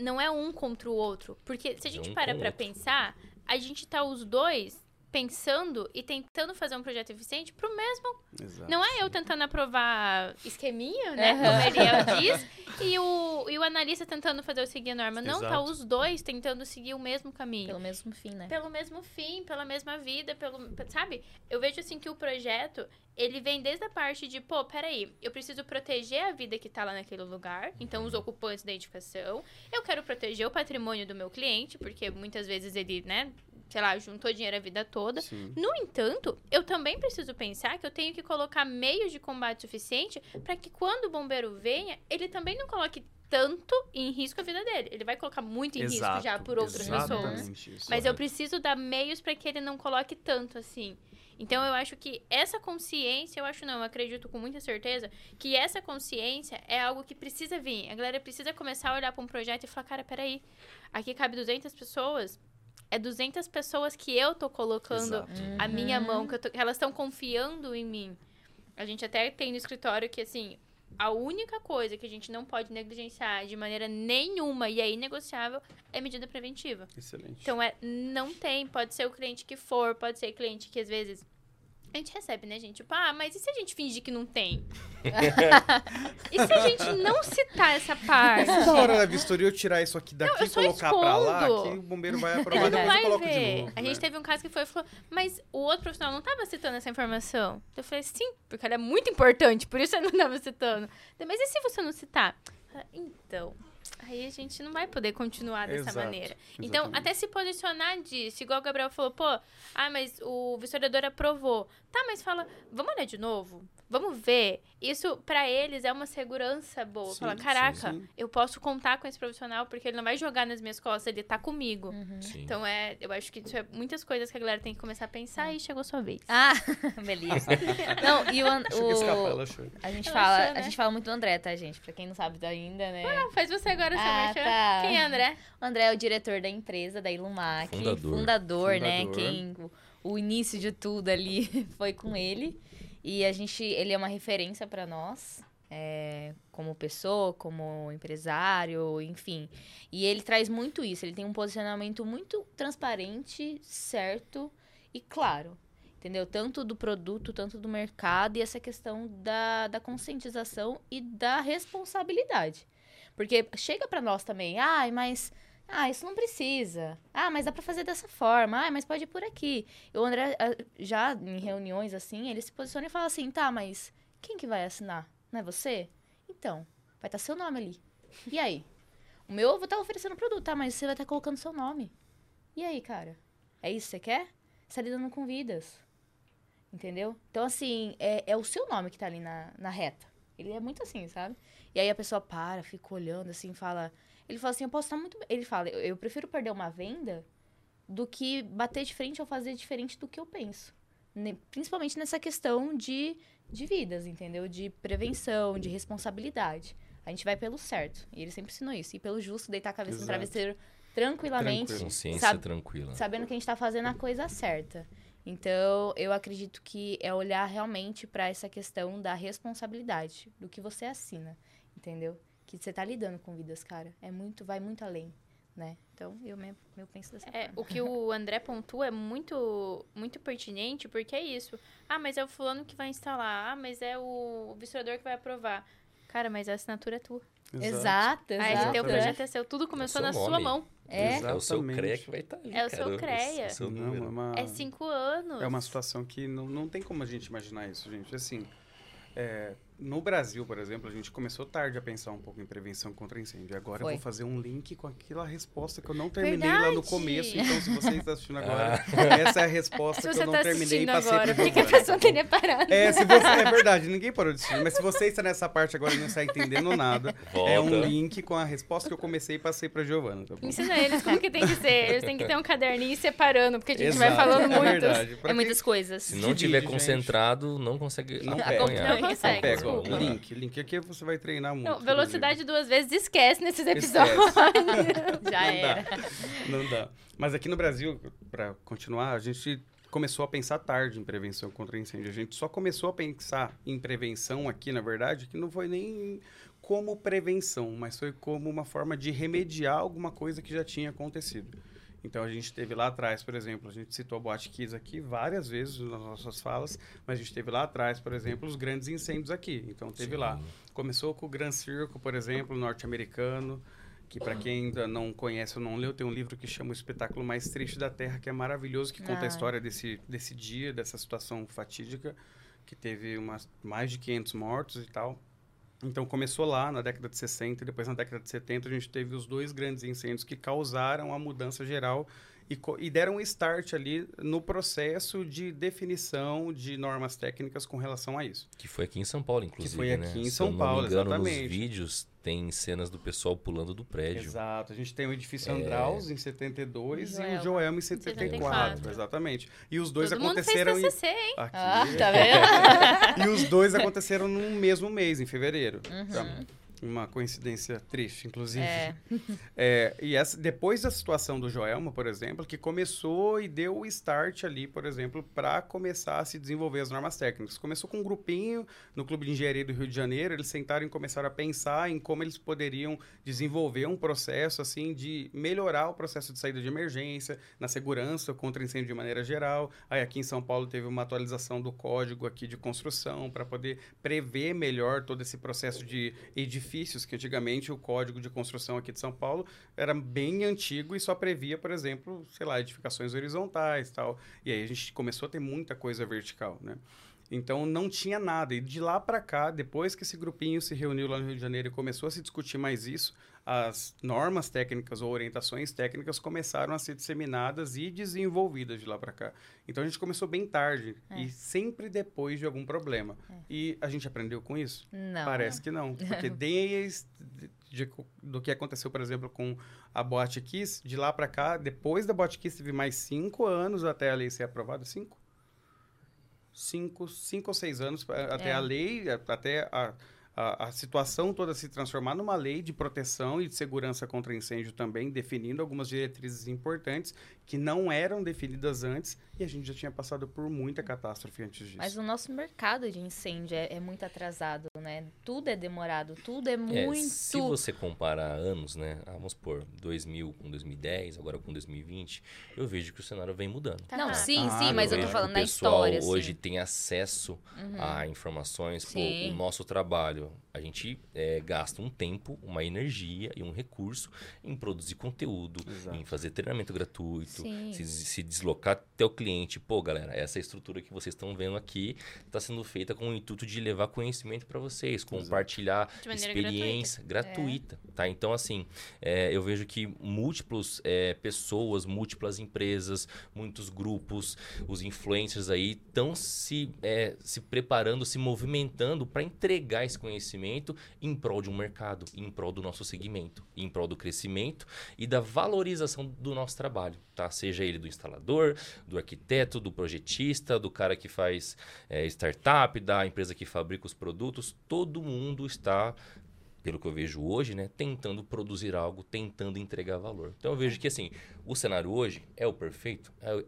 A: não é um contra o outro, porque se a
B: É
A: gente
B: um
A: para
B: outro.
A: pensar, a gente tá os dois pensando e tentando fazer um projeto eficiente pro mesmo
D: Exato.
A: Não é eu tentando aprovar esqueminha, né?
C: Aham.
A: Como a Ariel diz, e o, e o analista tentando fazer eu seguir a norma. Não, tá
D: Exato.
A: os dois tentando seguir o mesmo caminho.
C: Pelo mesmo fim, né?
A: Pelo mesmo fim, pela mesma vida, pelo. Sabe? Eu vejo assim que o projeto, ele vem desde a parte de, pô, peraí, eu preciso proteger a vida que tá lá naquele lugar, então os ocupantes da edificação. Eu quero proteger o patrimônio do meu cliente, porque muitas vezes ele, né, sei lá, juntou dinheiro a vida toda.
D: Sim.
A: No entanto, eu também preciso pensar que eu tenho que colocar meios de combate suficiente para que quando o bombeiro venha, ele também não coloque tanto em risco a vida dele. Ele vai colocar muito em risco já por outras pessoas.
D: Isso.
A: Mas eu preciso dar meios para que ele não coloque tanto assim. Então eu acho que essa consciência, eu acho não, eu acredito com muita certeza que essa consciência é algo que precisa vir. A galera precisa começar a olhar para um projeto e falar, cara, peraí, aqui cabe 200 pessoas. É 200 pessoas que eu tô colocando
D: Exato.
A: a minha mão, que, eu tô- que elas estão confiando em mim. A gente até tem no escritório que, assim, a única coisa que a gente não pode negligenciar de maneira nenhuma e é inegociável é medida preventiva.
D: Excelente.
A: Então, é, não tem, pode ser o cliente que for, pode ser cliente que às vezes. A gente recebe, né, gente? Tipo, ah, mas e se a gente fingir que não tem? e se a gente não citar essa parte?
D: Na hora da vistoria, eu tirar isso aqui daqui
A: eu
D: e colocar pra lá,
A: escondo.
D: que o bombeiro vai aprovar,
A: não
D: depois eu coloco de
A: ver.
D: novo.
A: a gente
D: né?
A: teve um caso que foi e falou, mas o outro profissional não estava citando essa informação. Eu falei, sim, porque ela é muito importante, por isso eu não estava citando. Mas e se você não citar? Então, aí a gente não vai poder continuar dessa
D: Exato,
A: maneira. Então,
D: exatamente.
A: até se posicionar disso, igual o Gabriel falou, pô, ah, mas o vistoriador aprovou. Tá, mas fala, vamos olhar de novo? Vamos ver. Isso, pra eles, é uma segurança boa.
D: Sim,
A: Fala,
D: sim,
A: caraca,
D: sim.
A: eu posso contar com esse profissional porque ele não vai jogar nas minhas costas, ele tá comigo.
C: Uhum.
B: Sim.
A: Então, é, eu acho que isso é muitas coisas que a galera tem que começar a pensar e chegou a sua vez.
C: Ah, beleza. Não, e o,
D: escapar,
C: o a gente
A: Ela
C: fala,
A: achou,
C: a
A: né?
C: gente fala muito do André, tá, gente? Pra quem não sabe ainda, né?
A: Não, faz você agora, seu
C: Ah,
A: merchan.
C: tá.
A: Quem é André?
C: O André é o diretor da empresa, da Ilumac.
B: Fundador.
C: Fundador, né?
D: Fundador.
C: Quem, o, o início de tudo ali foi com ele. E a gente, ele é uma referência pra nós. é, como pessoa, como empresário, enfim. E ele traz muito isso. Ele tem um posicionamento muito transparente, certo e claro. Entendeu? Tanto do produto, tanto do mercado e essa questão da, da conscientização e da responsabilidade. Porque chega para nós também, ai, ah, mas ah, isso não precisa. Ah, mas dá para fazer dessa forma. Ah, mas pode ir por aqui. O André, ah, já em reuniões assim, ele se posiciona e fala assim: tá, mas quem que vai assinar? Não é você? Então, vai estar tá seu nome ali. E aí? O meu eu vou estar tá oferecendo produto, tá? Mas você vai estar tá colocando seu nome. E aí, cara? É isso que você quer? Você tá lidando com vidas. Entendeu? Então, assim, é, é o seu nome que tá ali na, na reta. Ele é muito assim, sabe? E aí a pessoa para, fica olhando assim, fala. Ele fala assim, eu posso estar muito. Ele fala, eu, eu prefiro perder uma venda do que bater de frente ou fazer diferente do que eu penso. Principalmente nessa questão de, de vidas, entendeu? De prevenção, de responsabilidade. A gente vai pelo certo. E ele sempre ensinou isso. E pelo justo, deitar a cabeça Exato. no travesseiro tranquilamente.
B: Tranquilo. Consciência sabe, tranquila.
C: Sabendo que a gente está fazendo a coisa certa. Então, eu acredito que é olhar realmente para essa questão da responsabilidade, do que você assina, entendeu? que você tá lidando com vidas, cara. É muito, vai muito além, né? Então, eu mesmo, eu penso dessa
A: é,
C: forma.
A: O que o André pontua é muito, muito pertinente, porque é isso. Ah, mas é o fulano que vai instalar. Ah, mas é o visitador que vai aprovar. Cara, mas a assinatura é tua.
C: Exato, exato.
A: Aí teu projeto é seu. Tudo começou é na nome. sua mão.
B: É. é o seu CREA que vai estar tá ali.
A: É o seu CREA. É,
D: seu não, é, uma...
A: é cinco anos.
D: É uma situação que não, não tem como a gente imaginar isso, gente. Assim, é, no Brasil, por exemplo, a gente começou tarde a pensar um pouco em prevenção contra incêndio. Agora Foi. eu vou fazer um link com aquela resposta que eu não terminei Verdade. lá no começo. Então, se você está assistindo agora, ah. essa é a resposta que eu não tá terminei e passei para
A: Por que a pessoa teria parado?
D: É, se você, é verdade, ninguém parou de assistir. Mas se você está nessa parte agora e não está entendendo nada, Volta. é um link com a resposta que eu comecei e passei para Giovana. Tá
A: Ensina eles como que tem que ser. Eles têm que ter um caderninho separando, porque a gente Exato. vai falando é.
C: É muitas coisas.
B: Se não tiver concentrado, não consegue
D: não
B: acompanhar.
A: Não consegue. Pega,
D: ó, link, link aqui você vai treinar muito. Não,
A: velocidade duas vezes, esquece nesses episódios.
C: Esquece. Já
D: não era. Dá. Não dá. Mas aqui no Brasil, para continuar, a gente começou a pensar tarde em prevenção contra incêndio. A gente só começou a pensar em prevenção aqui, na verdade, que não foi nem como prevenção, mas foi como uma forma de remediar alguma coisa que já tinha acontecido. Então a gente teve lá atrás, por exemplo, a gente citou a Boate Kiss aqui várias vezes nas nossas falas, mas a gente teve lá atrás, por exemplo, os grandes incêndios aqui. Então teve Sim. lá. Começou com o Grand Circle, por exemplo, norte-americano, que para quem ainda não conhece ou não leu, tem um livro que chama O Espetáculo Mais Triste da Terra, que é maravilhoso, que conta a história desse, desse dia, dessa situação fatídica, que teve umas, mais de 500 mortos e tal. Então começou lá na década de 60 e depois na década de 70 a gente teve os dois grandes incêndios que causaram a mudança geral e, e, deram um start ali no processo de definição de normas técnicas com relação a isso.
B: Que foi aqui em São Paulo, inclusive.
D: Que foi aqui
B: né?
D: em São Paulo, engano, exatamente.
B: Nos vídeos tem cenas do pessoal pulando do prédio.
D: Exato. A gente tem o edifício é... Andraus em 72 Joel. e o Joelma em 74, 74. Exatamente. E os dois
A: Todo
D: aconteceram
A: mundo fez TCC, hein?
C: Aqui. Ah, tá vendo?
D: e os dois aconteceram no mesmo mês, em fevereiro. Uhum. Então, uma coincidência triste, inclusive. É. é. e essa, depois da situação do Joelma, por exemplo, que começou e deu o start ali, por exemplo, para começar a se desenvolver as normas técnicas. Começou com um grupinho no Clube de Engenharia do Rio de Janeiro, eles sentaram e começaram a pensar em como eles poderiam desenvolver um processo assim de melhorar o processo de saída de emergência, na segurança contra incêndio de maneira geral. Aí aqui em São Paulo teve uma atualização do código aqui de construção para poder prever melhor todo esse processo de edifício edifícios, que antigamente o código de construção aqui de São Paulo era bem antigo e só previa, por exemplo, sei lá, edificações horizontais tal. E aí a gente começou a ter muita coisa vertical, né? Então não tinha nada. E de lá para cá, depois que esse grupinho se reuniu lá no Rio de Janeiro e começou a se discutir mais isso, as normas técnicas ou orientações técnicas começaram a ser disseminadas e desenvolvidas de lá para cá. Então a gente começou bem tarde é. e sempre depois de algum problema. É. E a gente aprendeu com isso?
C: Não.
D: Parece que não. Porque desde de, do que aconteceu, por exemplo, com a Boate Kiss, de lá para cá, depois da Boate Kiss teve mais cinco anos até a lei ser aprovada. Cinco? Cinco, cinco ou seis anos até é. a lei, até a a, a, situação toda se transformar numa lei de proteção e de segurança contra incêndio também, definindo algumas diretrizes importantes que não eram definidas antes e a gente já tinha passado por muita catástrofe antes disso.
C: Mas o nosso mercado de incêndio é, é muito atrasado, né? Tudo é demorado, tudo é
B: É,
C: muito.
B: se você comparar anos, né? vamos por 2000 com 2010, agora com 2020, eu vejo que o cenário vem mudando.
A: Tá
C: Não,
A: rápido.
C: sim,
D: Ah,
C: sim, mas eu
B: vejo
C: tô
B: que
C: falando
B: o
C: na
B: pessoal
C: história, assim.
B: hoje tem acesso a informações. Pô, o nosso trabalho, a gente é, gasta um tempo, uma energia e um recurso em produzir conteúdo,
D: Exato.
B: em fazer treinamento gratuito, se, se deslocar até o cliente. Pô, galera, essa estrutura que vocês estão vendo aqui está sendo feita com o intuito de levar conhecimento para vocês, compartilhar
A: De maneira
B: experiência gratuita, tá? Então, assim, é, eu vejo que múltiplos é, pessoas, múltiplas empresas, muitos grupos, os influencers aí estão se, é, se preparando, se movimentando para entregar esse conhecimento em prol de um mercado, em prol do nosso segmento, em prol do crescimento e da valorização do nosso trabalho, tá? Seja ele do instalador, do arquiteto, do projetista, do cara que faz é, startup, da empresa que fabrica os produtos, todo mundo está pelo que eu vejo hoje, né, tentando produzir algo, tentando entregar valor. Então eu vejo que assim, o cenário hoje é o perfeito, é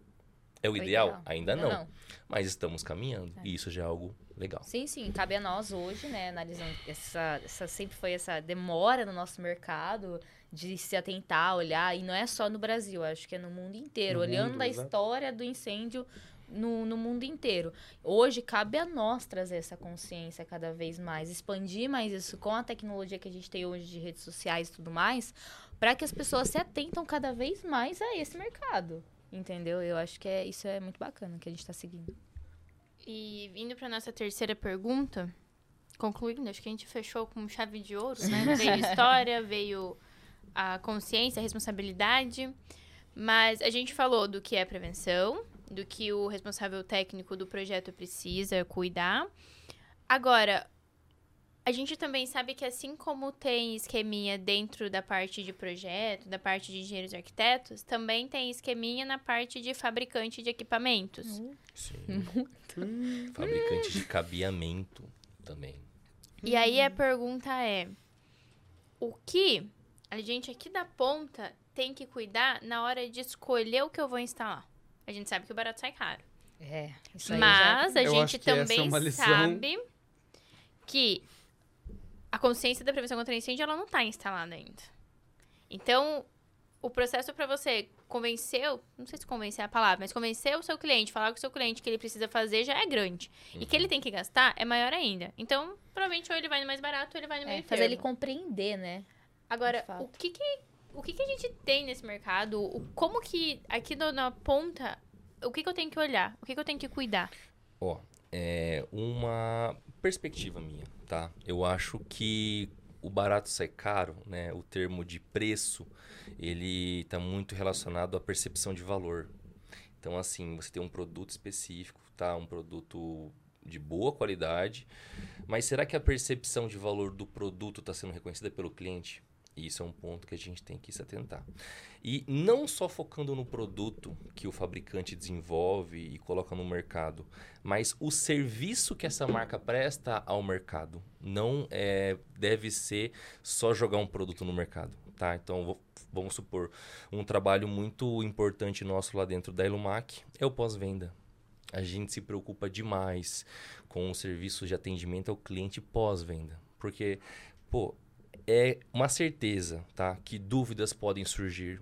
B: é o
C: O
B: ideal?
C: ideal.
B: Ainda
C: Ainda
B: não,
C: não.
B: mas estamos caminhando e isso já é algo legal.
C: Sim, sim, cabe a nós hoje, né, analisando essa, essa sempre foi essa demora no nosso mercado de se atentar, olhar, e não é só no Brasil, acho que é no mundo inteiro,
D: No
C: olhando
D: mundo,
C: a
D: exato.
C: história do incêndio no, no mundo inteiro. Hoje cabe a nós trazer essa consciência cada vez mais, expandir mais isso com a tecnologia que a gente tem hoje de redes sociais e tudo mais, para que as pessoas se atentam cada vez mais a esse mercado. Entendeu? Eu acho que é, isso é muito bacana que a gente está seguindo.
A: E indo para nossa terceira pergunta, concluindo, acho que a gente fechou com chave de ouro, né? Veio história, veio a consciência, a responsabilidade, mas a gente falou do que é prevenção, do que o responsável técnico do projeto precisa cuidar. Agora, a gente também sabe que assim como tem esqueminha dentro da parte de projeto, da parte de engenheiros e arquitetos, também tem esqueminha na parte de fabricante de equipamentos.
B: Sim. Fabricante de cabeamento também.
A: E aí a pergunta é: o que a gente aqui da ponta tem que cuidar na hora de escolher o que eu vou instalar? A gente sabe que o barato sai caro.
C: É, isso aí
A: Mas a
D: Eu
A: gente
D: acho que essa é
A: também
D: uma lição-
A: sabe que a consciência da prevenção contra incêndio ela não está instalada ainda. Então, o processo para você convencer, não sei se convencer é a palavra, mas convencer o seu cliente, falar com o seu cliente que ele precisa fazer já é grande. E que ele tem que gastar é maior ainda. Então, provavelmente ou ele vai no mais barato ou ele vai no
C: é,
A: meio
C: fazer ele compreender, né?
A: Agora, o que que, o que que a gente tem nesse mercado? O, como que, aqui no- na ponta, o que que eu tenho que olhar? O que que eu tenho que cuidar?
B: Ó, é uma perspectiva minha, tá? Eu acho que o barato sai caro, né? O termo de preço, ele está muito relacionado à percepção de valor. Então, assim, você tem um produto específico, tá? Um produto de boa qualidade, mas será que a percepção de valor do produto está sendo reconhecida pelo cliente? Isso é um ponto que a gente tem que se atentar. E não só focando no produto que o fabricante desenvolve e coloca no mercado, mas o serviço que essa marca presta ao mercado. Não é, deve ser só jogar um produto no mercado. Tá? Então, vamos supor, um trabalho muito importante nosso lá dentro da Ilumac é o pós-venda. A gente se preocupa demais com o serviço de atendimento ao cliente pós-venda. Porque, pô, é uma certeza, tá? Que dúvidas podem surgir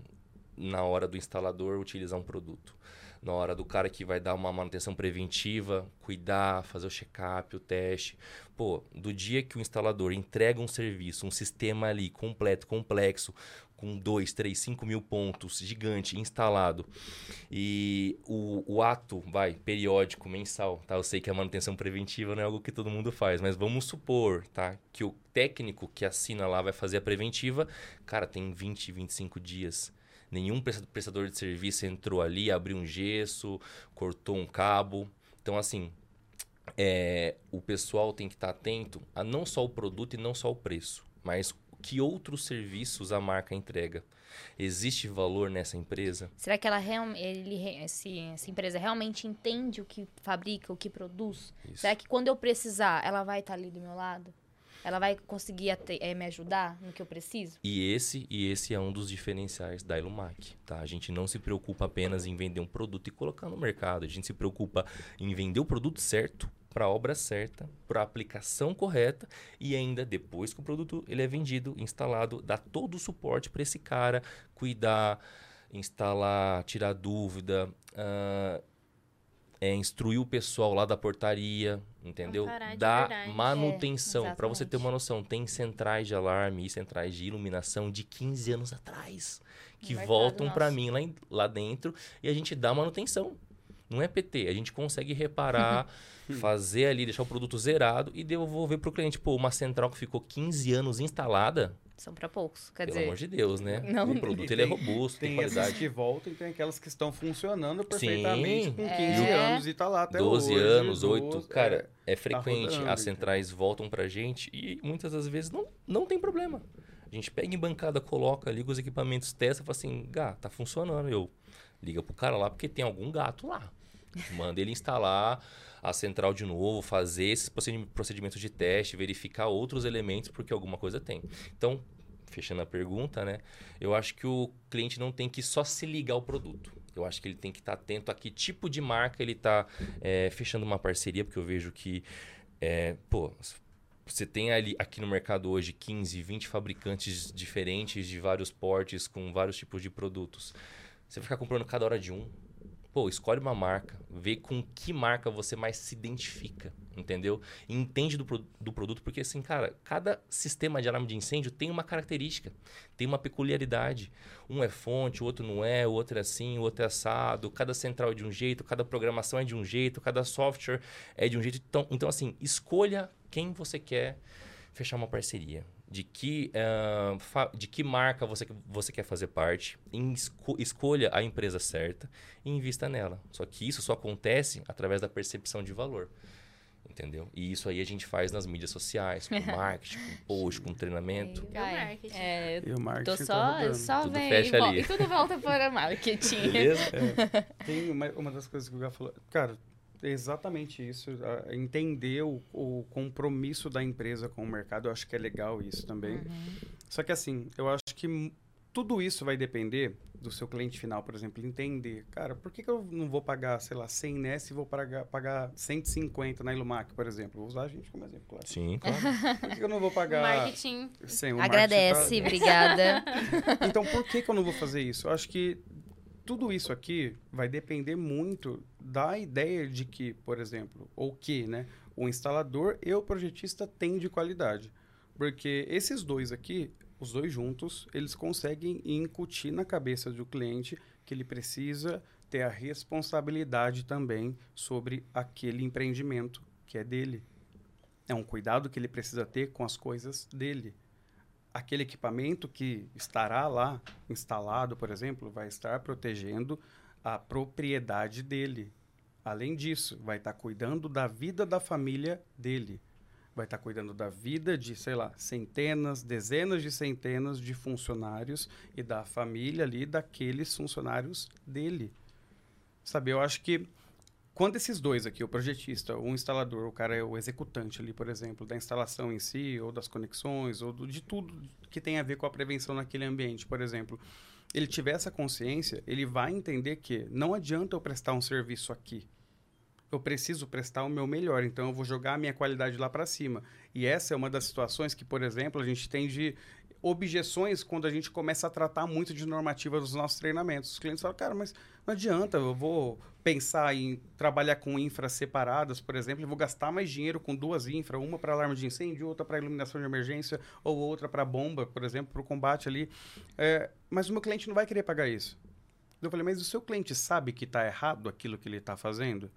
B: na hora do instalador utilizar um produto. Na hora do cara que vai dar uma manutenção preventiva, cuidar, fazer o check-up, o teste. Pô, do dia que o instalador entrega um serviço, um sistema ali completo, complexo, com 2, 3, 5 mil pontos, gigante, instalado, e o, o ato, vai, periódico, mensal, tá? Eu sei que a manutenção preventiva não é algo que todo mundo faz, mas vamos supor, tá? Que o técnico que assina lá vai fazer a preventiva, cara, tem 20, 25 dias. Nenhum presta- prestador de serviço entrou ali, abriu um gesso, cortou um cabo. Então, assim, é, o pessoal tem que estar atento a não só o produto e não só o preço, mas que outros serviços a marca entrega. Existe valor nessa empresa?
C: Será que ela real- ele, essa empresa realmente entende o que fabrica, o que produz?
B: Isso.
C: Será que quando eu precisar, ela vai estar ali do meu lado? Ela vai conseguir eh, me ajudar no que eu preciso?
B: E esse, e esse é um dos diferenciais da Ilumac, tá? A gente não se preocupa apenas em vender um produto e colocar no mercado. A gente se preocupa em vender o produto certo para a obra certa, para a aplicação correta e ainda depois que o produto ele é vendido, instalado, dá todo o suporte para esse cara cuidar, instalar, tirar dúvida, uh, é, instruir o pessoal lá da portaria, entendeu? Dar manutenção. É, para você ter uma noção, tem centrais de alarme e centrais de iluminação de 15 anos atrás que voltam para mim lá, em, lá dentro e a gente dá manutenção. Não é PT, a gente consegue reparar, fazer ali, deixar o produto zerado e devolver para o cliente. Pô, uma central que ficou 15 anos instalada,
C: são para poucos, quer
B: Pelo
C: dizer...
B: amor de Deus, né? Não, o produto ele é robusto, tem, tem qualidade.
D: que voltam e tem aquelas que estão funcionando perfeitamente Sim. com 15 é. anos e tá lá até
B: 12 hoje. anos, 12 anos, 8. Cara, é, é frequente. Tá rodando, As centrais então. voltam pra gente e muitas das vezes não, não tem problema. A gente pega em bancada, coloca, liga os equipamentos, testa e fala assim, gá, tá funcionando. Eu, liga pro cara lá porque tem algum gato lá. Manda ele instalar a central de novo, fazer esses procedimentos de teste, verificar outros elementos, porque alguma coisa tem. Então, fechando a pergunta, né? Eu acho que o cliente não tem que só se ligar ao produto. Eu acho que ele tem que estar tá atento a que tipo de marca ele está é, fechando uma parceria, porque eu vejo que, é, pô, você tem ali aqui no mercado hoje 15, 20 fabricantes diferentes de vários portes com vários tipos de produtos. Você vai ficar comprando cada hora de um. Pô, escolhe uma marca, vê com que marca você mais se identifica, entendeu? E entende do, do produto, porque assim, cara, cada sistema de alarme de incêndio tem uma característica, tem uma peculiaridade. Um é fonte, o outro não é, o outro é assim, o outro é assado, cada central é de um jeito, cada programação é de um jeito, cada software é de um jeito. Então, então assim, escolha quem você quer fechar uma parceria de que, uh, de que marca você, você quer fazer parte, esco escolha a empresa certa e invista nela. Só que isso só acontece através da percepção de valor. Entendeu? E isso aí a gente faz nas mídias sociais, com marketing, com post, com treinamento.
C: E o marketing. É,
D: e o marketing
C: tô só, tá só tudo vem fecha e, ali. e tudo volta para marketing.
B: Beleza?
D: É, tem uma, uma das coisas que o Gá falou. Cara, exatamente isso. Entender o, o, compromisso da empresa com o mercado, eu acho que é legal isso também. Uhum. Só que assim, eu acho que tudo isso vai depender do seu cliente final, por exemplo, entender, cara, por que, que eu não vou pagar, sei lá, 100 Ness e vou pagar, pagar 150 na Ilumac, por exemplo? Vou usar a gente como exemplo, claro.
B: Sim, claro.
D: Por que, que eu não vou pagar...
A: Marketing.
D: 100,
C: Agradece, marketing tá... obrigada.
D: então, por que, que eu não vou fazer isso? Eu acho que tudo isso aqui vai depender muito da ideia de que, por exemplo, ou que, né, o instalador e o projetista têm de qualidade. Porque esses dois aqui, os dois juntos, eles conseguem incutir na cabeça do cliente que ele precisa ter a responsabilidade também sobre aquele empreendimento que é dele. É um cuidado que ele precisa ter com as coisas dele aquele equipamento que estará lá instalado, por exemplo, vai estar protegendo a propriedade dele. Além disso, vai estar cuidando da vida da família dele. Vai estar cuidando da vida de, sei lá, centenas, dezenas de centenas de funcionários e da família ali daqueles funcionários dele. Sabe, eu acho que quando esses dois aqui, o projetista, o instalador, o cara é o executante ali, por exemplo, da instalação em si, ou das conexões, ou do, de tudo que tem a ver com a prevenção naquele ambiente, por exemplo, ele tiver essa consciência, ele vai entender que não adianta eu prestar um serviço aqui. Eu preciso prestar o meu melhor, então eu vou jogar a minha qualidade lá para cima. E essa é uma das situações que, por exemplo, a gente tem de objeções quando a gente começa a tratar muito de normativa dos nossos treinamentos. Os clientes falam, cara, mas não adianta, eu vou pensar em trabalhar com infras separadas, por exemplo, e vou gastar mais dinheiro com duas infras, uma para alarme de incêndio, outra para iluminação de emergência, ou outra para bomba, por exemplo, para o combate ali. É, mas o meu cliente não vai querer pagar isso. Eu falei, mas o seu cliente sabe que está errado aquilo que ele está fazendo?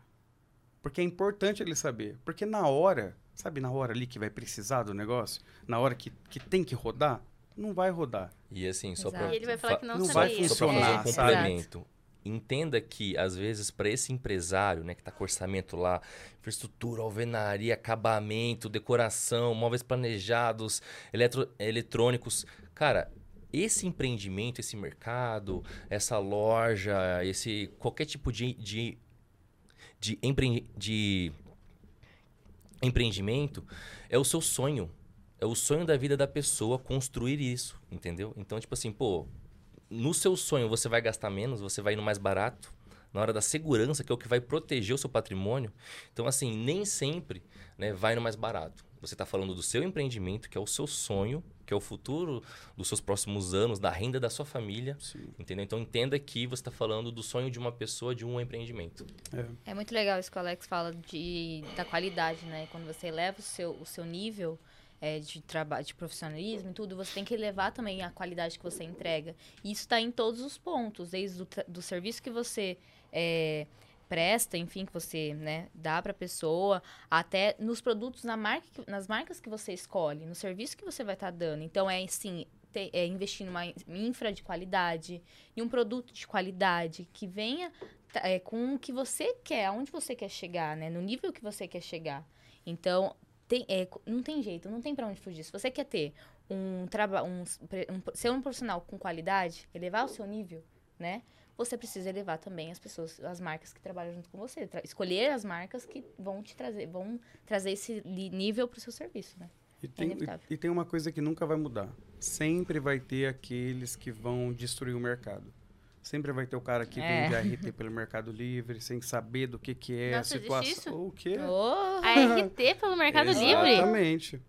D: Porque é importante ele saber. Porque na hora, sabe na hora ali que vai precisar do negócio? Na hora que, que tem que rodar? Não vai rodar.
B: E assim, só para...
A: Ele vai falar que não,
D: não vai funcionar,
B: só um complemento entenda que, às vezes, para esse empresário, né, que está com orçamento lá, infraestrutura, alvenaria, acabamento, decoração, móveis planejados, eletro, eletrônicos, cara, esse empreendimento, esse mercado, essa loja, esse qualquer tipo de, de, de, empre, de empreendimento é o seu sonho. É o sonho da vida da pessoa construir isso, entendeu? Então, tipo assim, pô, no seu sonho você vai gastar menos, você vai ir no mais barato, na hora da segurança, que é o que vai proteger o seu patrimônio. Então, assim, nem sempre né, vai no mais barato. Você está falando do seu empreendimento, que é o seu sonho, que é o futuro dos seus próximos anos, da renda da sua família.
D: Sim.
B: Entendeu? Então entenda que você está falando do sonho de uma pessoa, de um empreendimento.
D: É.
C: É muito legal isso que o Alex fala de, da qualidade, né? Quando você eleva o seu, o seu nível é, de trabalho, de profissionalismo e tudo, você tem que elevar também a qualidade que você entrega. E isso está em todos os pontos, desde o tra- do serviço que você é, presta, enfim, que você né, dá para a pessoa, até nos produtos, na marca, nas marcas que você escolhe, no serviço que você vai estar dando. Então, é assim, te- é investir numa in- infra de qualidade, em um produto de qualidade que venha tá, é, com o que você quer, aonde você quer chegar, né? No nível que você quer chegar. Então, tem, é, não tem jeito, não tem pra onde fugir. Se você quer ter um trabalho, um, um, ser um profissional com qualidade, elevar o seu nível, né? Você precisa elevar também as pessoas, as marcas que trabalham junto com você. Escolher as marcas que vão te trazer, vão trazer esse nível pro seu serviço, né?
D: E tem,
C: inevitável.
D: e, e tem uma coisa que nunca vai mudar. Sempre vai ter aqueles que vão destruir o mercado. Sempre vai ter o cara que
C: É.
D: vende RT pelo Mercado Livre, sem saber do que, que é
A: Nossa,
D: a situação.
A: isso?
D: O quê?
C: Oh!
A: A RT pelo Mercado Livre?
D: Exatamente.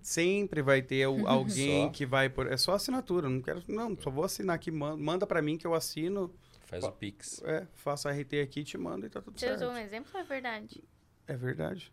D: Sempre vai ter o- alguém
B: Só.
D: que vai por. É só assinatura. Não quero. Não, só vou assinar aqui. man- Manda pra mim que eu assino.
B: Faz o Pix.
D: É, faço a RT aqui, te mando e tá tudo
A: Você
D: certo.
A: usou um exemplo ou é verdade?
D: É verdade.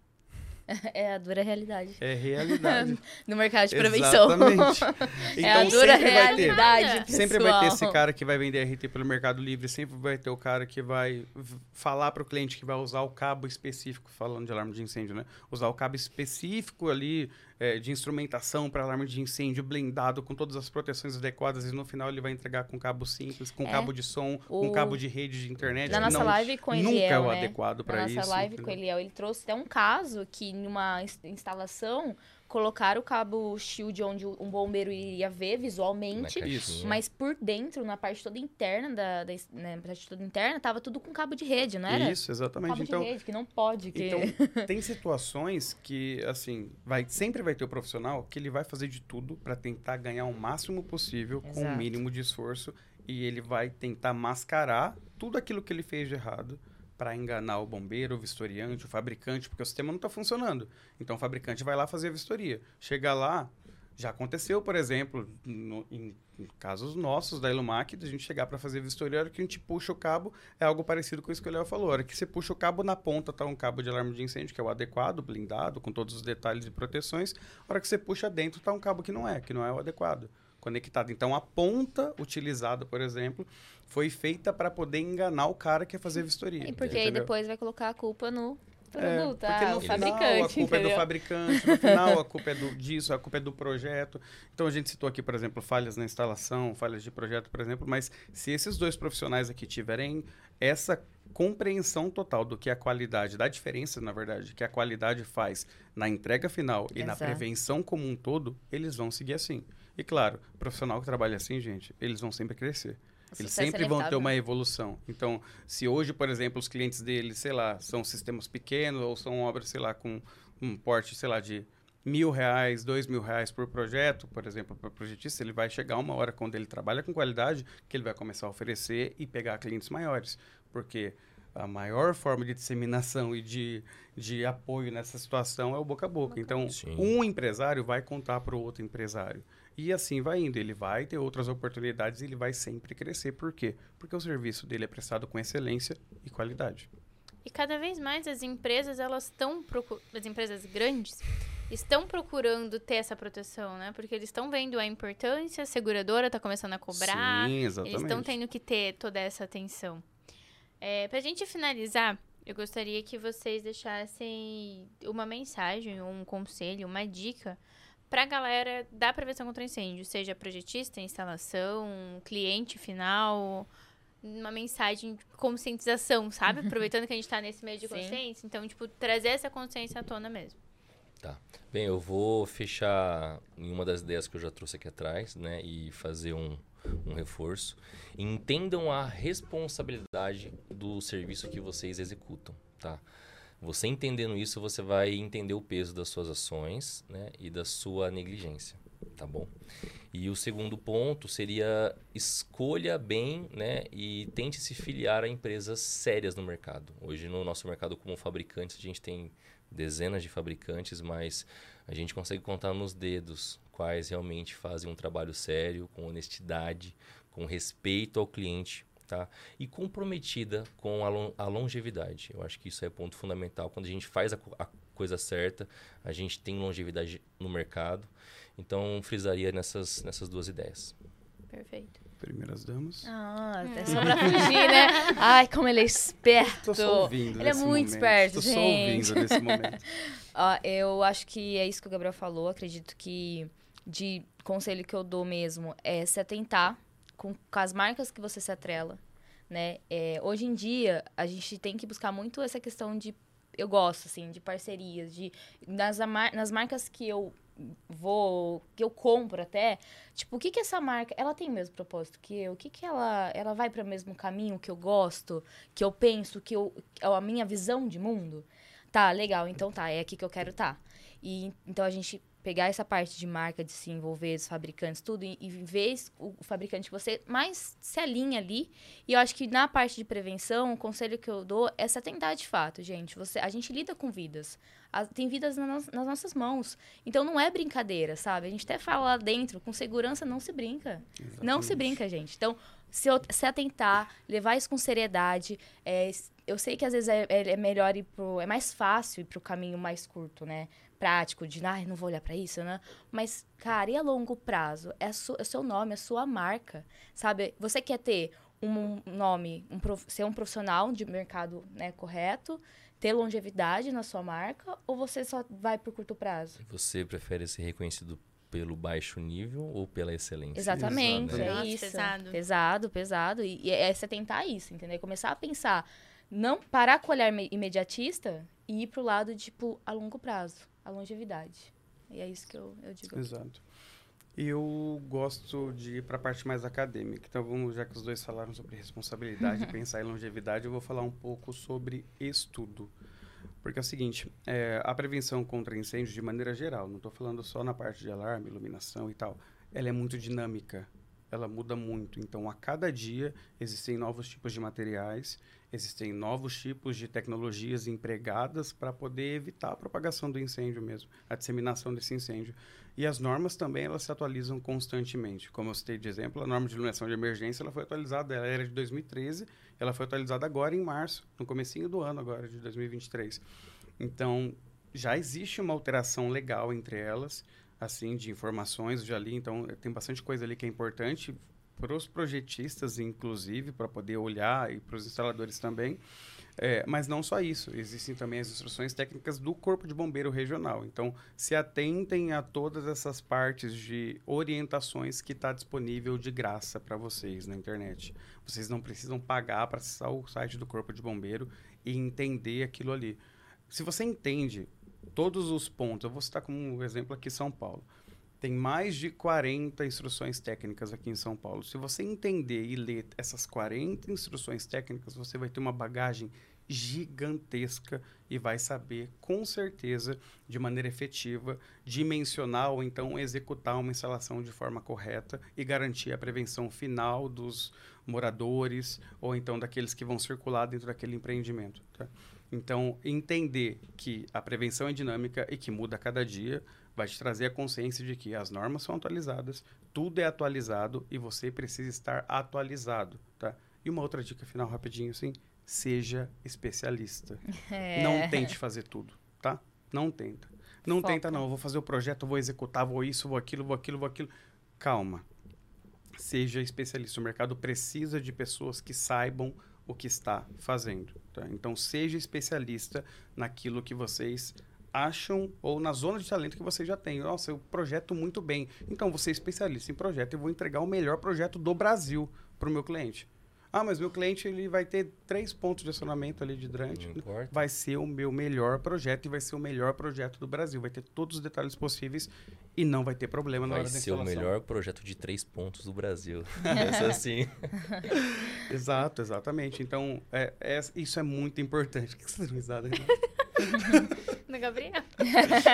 C: É a dura realidade.
D: É realidade.
C: No mercado de prevenção.
D: Exatamente.
C: é a
D: Então
C: dura
D: sempre vai ter.
C: realidade,
D: Sempre vai ter esse cara que vai vender RT pelo Mercado Livre, sempre vai ter o cara que vai falar para o cliente que vai usar o cabo específico, falando de alarme de incêndio, né? Usar o cabo específico ali é, de instrumentação para alarme de incêndio blindado, com todas as proteções adequadas, e no final ele vai entregar com cabo simples, com
C: É.
D: cabo de som, com
C: O-
D: cabo de rede de internet.
C: Na nossa
D: não,
C: live com
D: nunca
C: Eliel,
D: é o
C: né?
D: adequado para
C: Na
D: isso.
C: nossa live com
D: entendeu?
C: Eliel, ele trouxe até um caso que numa ins- instalação colocaram o cabo shield onde o- um bombeiro iria ver visualmente, mas por dentro, na parte toda interna da, da né, parte toda interna, tava tudo com cabo de rede, não era?
D: Isso, exatamente.
C: Cabo
D: Então,
C: de rede, que não pode. Que...
D: Então, tem situações que, assim, vai, sempre vai ter o profissional que ele vai fazer de tudo para tentar ganhar o máximo possível com o
C: Exato.
D: mínimo de esforço e ele vai tentar mascarar tudo aquilo que ele fez de errado para enganar o bombeiro, o vistoriante, o fabricante, porque o sistema não está funcionando. Então, o fabricante vai lá fazer a vistoria. Chega lá, já aconteceu, por exemplo, no- em, em casos nossos da Ilumac, da gente chegar para fazer vistoria, a hora que a gente puxa o cabo, é algo parecido com isso que o Léo falou. A hora que você puxa o cabo, na ponta tá um cabo de alarme de incêndio, que é o adequado, blindado, com todos os detalhes e proteções. A hora que você puxa dentro, tá um cabo que não é, que não é o adequado, conectado. Então, a ponta utilizada, por exemplo, foi feita para poder enganar o cara que ia fazer a vistoria.
C: E porque aí
D: entendeu?
C: depois vai colocar a culpa no
D: É,
C: produto, ah,
D: no final,
C: fabricante,
D: a culpa é do
C: entendeu?
D: fabricante, no final a culpa é do, disso, a culpa é do projeto. Então a gente citou aqui, por exemplo, falhas na instalação, falhas de projeto, por exemplo, mas se esses dois profissionais aqui tiverem essa compreensão total do que a qualidade, da diferença, na verdade, que a qualidade faz na entrega final e na
C: Exato.
D: prevenção como um todo, eles vão seguir assim. E claro, o profissional que trabalha assim, gente, eles vão sempre crescer.
C: O
D: Eles
C: é
D: sempre vão ter uma evolução. Então, se hoje, por exemplo, os clientes deles, sei lá, são sistemas pequenos ou são obras, sei lá, com um porte, sei lá, de mil reais, dois mil reais por projeto, por exemplo, para projetista, ele vai chegar uma hora quando ele trabalha com qualidade que ele vai começar a oferecer e pegar clientes maiores. Porque a maior forma de disseminação e de, de apoio nessa situação é o boca a boca. Então,
B: Sim.
D: um empresário vai contar para o outro empresário. E assim vai indo. Ele vai ter outras oportunidades e ele vai sempre crescer. Por quê? Porque o serviço dele é prestado com excelência e qualidade.
A: E cada vez mais as empresas, elas estão procu- as empresas grandes estão procurando ter essa proteção, né? Porque eles estão vendo a importância, a seguradora está começando a cobrar,
D: Sim,
A: eles
D: exatamente.
A: estão tendo que ter toda essa atenção. É, pra gente finalizar, eu gostaria que vocês deixassem uma mensagem, um conselho, uma dica pra galera da prevenção contra incêndio, seja projetista, instalação, cliente final, uma mensagem de conscientização, sabe? Aproveitando que a gente tá nesse meio de
C: Sim.
A: consciência, então, tipo, trazer essa consciência à tona mesmo.
B: Bem, eu vou fechar em uma das ideias que eu já trouxe aqui atrás, né? E fazer um, um reforço. Entendam a responsabilidade do serviço que vocês executam, tá? Você entendendo isso, você vai entender o peso das suas ações, né? E da sua negligência, tá bom? E o segundo ponto seria escolha bem né, e tente se filiar a empresas sérias no mercado. Hoje, no nosso mercado como fabricante, a gente tem dezenas de fabricantes, mas a gente consegue contar nos dedos quais realmente fazem um trabalho sério, com honestidade, com respeito ao cliente tá? E comprometida com a, a, longevidade. Eu acho que isso é ponto fundamental. Quando a gente faz a, a, coisa certa, a gente tem longevidade no mercado. Então, frisaria nessas, nessas duas ideias.
A: Perfeito.
D: Primeiras damas.
C: Ah, até só pra fugir, né? Ai, como ele é esperto.
D: Tô só ouvindo
C: Ele é muito
D: momento.
C: esperto,
D: Tô
C: gente.
D: só ouvindo nesse momento.
C: ah, eu acho que é isso que o Gabriel falou. Acredito que de conselho que eu dou mesmo é se atentar com, com as marcas que você se atrela, né? É, hoje em dia, a gente tem que buscar muito essa questão de... Eu gosto, assim, de parcerias, de... Nas, nas marcas que eu vou que eu compro até tipo o que que essa marca ela tem o mesmo propósito que eu? O que que ela ela vai para o mesmo caminho que eu gosto que eu penso que eu a minha visão de mundo? Tá legal então tá é aqui que eu quero tá. E então a gente pegar essa parte de marca, de se envolver, os fabricantes, tudo, e, e ver o fabricante que você mais se alinha ali. E eu acho que na parte de prevenção, o conselho que eu dou é se atentar de fato, gente. Você, a gente lida com vidas. tem vidas nas, nas nossas mãos. Então não é brincadeira, sabe? A gente até fala lá dentro, com segurança não se brinca. Exatamente. Não se brinca, gente. Então, se, se atentar, levar isso com seriedade. É, eu sei que às vezes é, é, é melhor ir pro. É mais fácil ir pro caminho mais curto, né? Prático de, ai, não vou olhar para isso, né? Mas, cara, e a longo prazo? É, é o seu nome, é a sua marca, sabe? Você quer ter um nome, um prof, ser um profissional de mercado né, correto, ter longevidade na sua marca, ou você só vai por curto prazo?
B: Você prefere ser reconhecido pelo baixo nível ou pela excelência?
C: Exatamente,
A: Exato.
C: é
A: Nossa,
C: isso.
A: pesado.
C: Pesado, pesado. E, e é você tentar isso, entendeu? Começar a pensar, não parar com o olhar imediatista e ir pro lado, tipo, a longo prazo a longevidade. E é isso que eu, eu digo.
D: Exato. E eu gosto de ir para a parte mais acadêmica. Então, vamos, já que os dois falaram sobre responsabilidade pensar em longevidade, eu vou falar um pouco sobre estudo. Porque é o seguinte, é, a prevenção contra incêndios, de maneira geral, não estou falando só na parte de alarme, iluminação e tal, ela é muito dinâmica, ela muda muito. Então, a cada dia existem novos tipos de materiais Existem novos tipos de tecnologias empregadas para poder evitar a propagação do incêndio mesmo, a disseminação desse incêndio. E as normas também elas se atualizam constantemente. Como eu citei de exemplo, a norma de iluminação de emergência ela foi atualizada, ela era de 2013, ela foi atualizada agora em março, no comecinho do ano agora de 2023. Então, já existe uma alteração legal entre elas, assim, de informações, já li, então tem bastante coisa ali que é importante para os projetistas, inclusive, para poder olhar e para os instaladores também. É, mas não só isso, existem também as instruções técnicas do Corpo de Bombeiro Regional. Então, se atentem a todas essas partes de orientações que está disponível de graça para vocês na internet. Vocês não precisam pagar para acessar o site do Corpo de Bombeiro e entender aquilo ali. Se você entende todos os pontos, eu vou citar como um exemplo aqui São Paulo. Tem mais de 40 instruções técnicas aqui em São Paulo. Se você entender e ler essas 40 instruções técnicas, você vai ter uma bagagem gigantesca e vai saber com certeza, de maneira efetiva, dimensionar ou então executar uma instalação de forma correta e garantir a prevenção final dos moradores ou então daqueles que vão circular dentro daquele empreendimento. Tá? Então, entender que a prevenção é dinâmica e que muda a cada dia vai te trazer a consciência de que as normas são atualizadas, tudo é atualizado e você precisa estar atualizado, tá? E uma outra dica final rapidinho assim, seja especialista. É. Não tente fazer tudo, tá? Não tenta. Não Foca. tenta não, eu vou fazer o projeto, vou executar, vou isso, vou aquilo, vou aquilo, vou aquilo. Calma. Seja especialista. O mercado precisa de pessoas que saibam o que está fazendo. Tá? Então, seja especialista naquilo que vocês acham ou na zona de talento que você já tem. Nossa, eu projeto muito bem. Então, você é especialista em projeto e vou entregar o melhor projeto do Brasil para o meu cliente. Ah, mas meu cliente ele vai ter três pontos de acionamento ali de hidrante. Vai ser o meu melhor projeto e vai ser o melhor projeto do Brasil. Vai ter todos os detalhes possíveis e não vai ter problema
B: vai
D: na hora da instalação.
B: Vai ser o melhor projeto de três pontos do Brasil. Isso assim.
D: Exato, exatamente. Então, é, é, isso é muito importante. que você risada,
A: No Gabriel.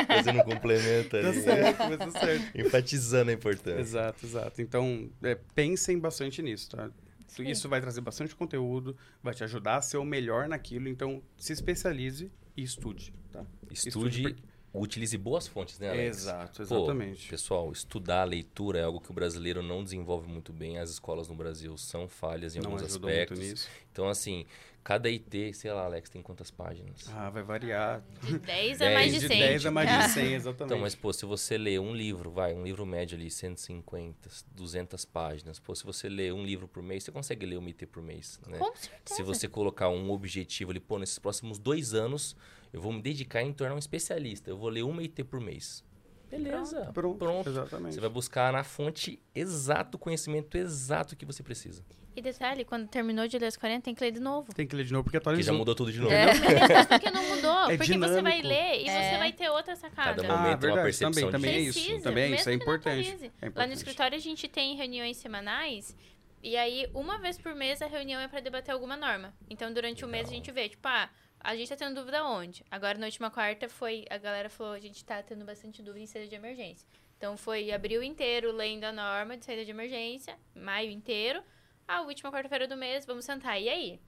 B: Fazendo um complemento
D: Tá
B: ali.
D: certo, mas tá certo.
B: Enfatizando a importância.
D: Exato, exato. Então, é, pensem bastante nisso, tá?
C: Sim.
D: Isso vai trazer bastante conteúdo, vai te ajudar a ser o melhor naquilo. Então, se especialize e estude, tá?
B: Estude,
D: porque-
B: utilize boas fontes, né, Alex?
D: Exato,
B: Pô,
D: exatamente.
B: pessoal, estudar a leitura é algo que o brasileiro não desenvolve muito bem. As escolas no Brasil são falhas em
D: Não
B: alguns aspectos.
D: muito nisso.
B: Então, assim, cada IT, sei lá, Alex, tem quantas páginas?
D: Ah, vai variar.
A: De 10 a mais de
D: de
A: 100.
D: 10 a mais de 100, exatamente.
B: Então, mas, pô, se você lê um livro, vai, um livro médio ali, 150, 200 páginas. Pô, se você lê um livro por mês, você consegue ler um IT por mês, né?
A: Com certeza.
B: Se você colocar um objetivo ali, pô, nesses próximos dois anos, eu vou me dedicar em tornar um especialista. Eu vou ler uma IT por mês. Beleza.
D: Pronto,
B: Pronto.
D: exatamente.
B: Você vai buscar na fonte exato o conhecimento exato que você precisa.
A: E detalhe, quando terminou de ler os 40, tem que ler de novo.
D: Tem que ler de novo porque
B: Que já
D: atualizou.
B: mudou tudo de novo.
C: É.
A: Mas porque não mudou.
D: É
A: porque você vai
D: dinâmico.
A: ler e você
C: É.
A: vai ter outra sacada.
B: Cada
D: Ah,
B: momento é uma
D: verdade,
B: percepção
D: também, também é isso.
A: Precisa,
D: Também é isso, é importante. É
A: Lá no
D: importante.
A: escritório a gente tem reuniões semanais e aí uma vez por mês a reunião é pra debater alguma norma. Então durante o mês a gente vê, tipo, ah, a gente tá tendo dúvida onde? Agora na última quarta foi, a galera falou, a gente tá tendo bastante dúvida em saída de emergência. Então foi abril inteiro lendo a norma de saída de emergência, maio inteiro. A última quarta-feira do mês, vamos sentar. E aí?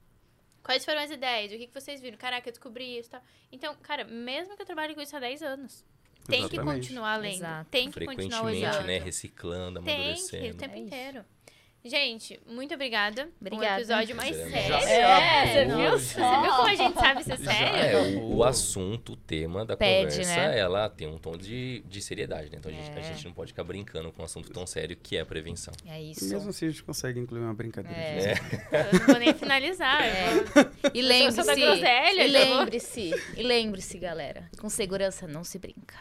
A: Quais foram as ideias? O que, que vocês viram? Caraca, eu descobri isso e tal. Então, cara, mesmo que eu trabalhe com isso há 10 anos, tem que continuar lendo.
C: Exato.
A: Tem que continuar
B: Frequentemente,
A: olhando.
B: né? Reciclando,
A: Tem que,
B: amadurecendo.
A: o tempo
C: É isso.
A: inteiro. Gente, muito obrigada.
C: Obrigada.
A: Um episódio mais sério.
C: É, você viu.
A: Você viu como a gente sabe ser
D: Já.
A: sério?
B: É, o, o assunto, o tema da
C: Pede,
B: conversa,
C: né?
B: ela tem um tom de, de seriedade, né? Então a gente, a
C: É.
B: gente não pode ficar brincando com um assunto tão sério que é a prevenção.
C: É
D: E
C: isso.
D: mesmo assim a gente consegue incluir uma brincadeira.
C: É.
A: Eu não vou nem finalizar. vou-
C: E lembre-se. E lembre-se. E lembre-se, galera. Com segurança não se brinca.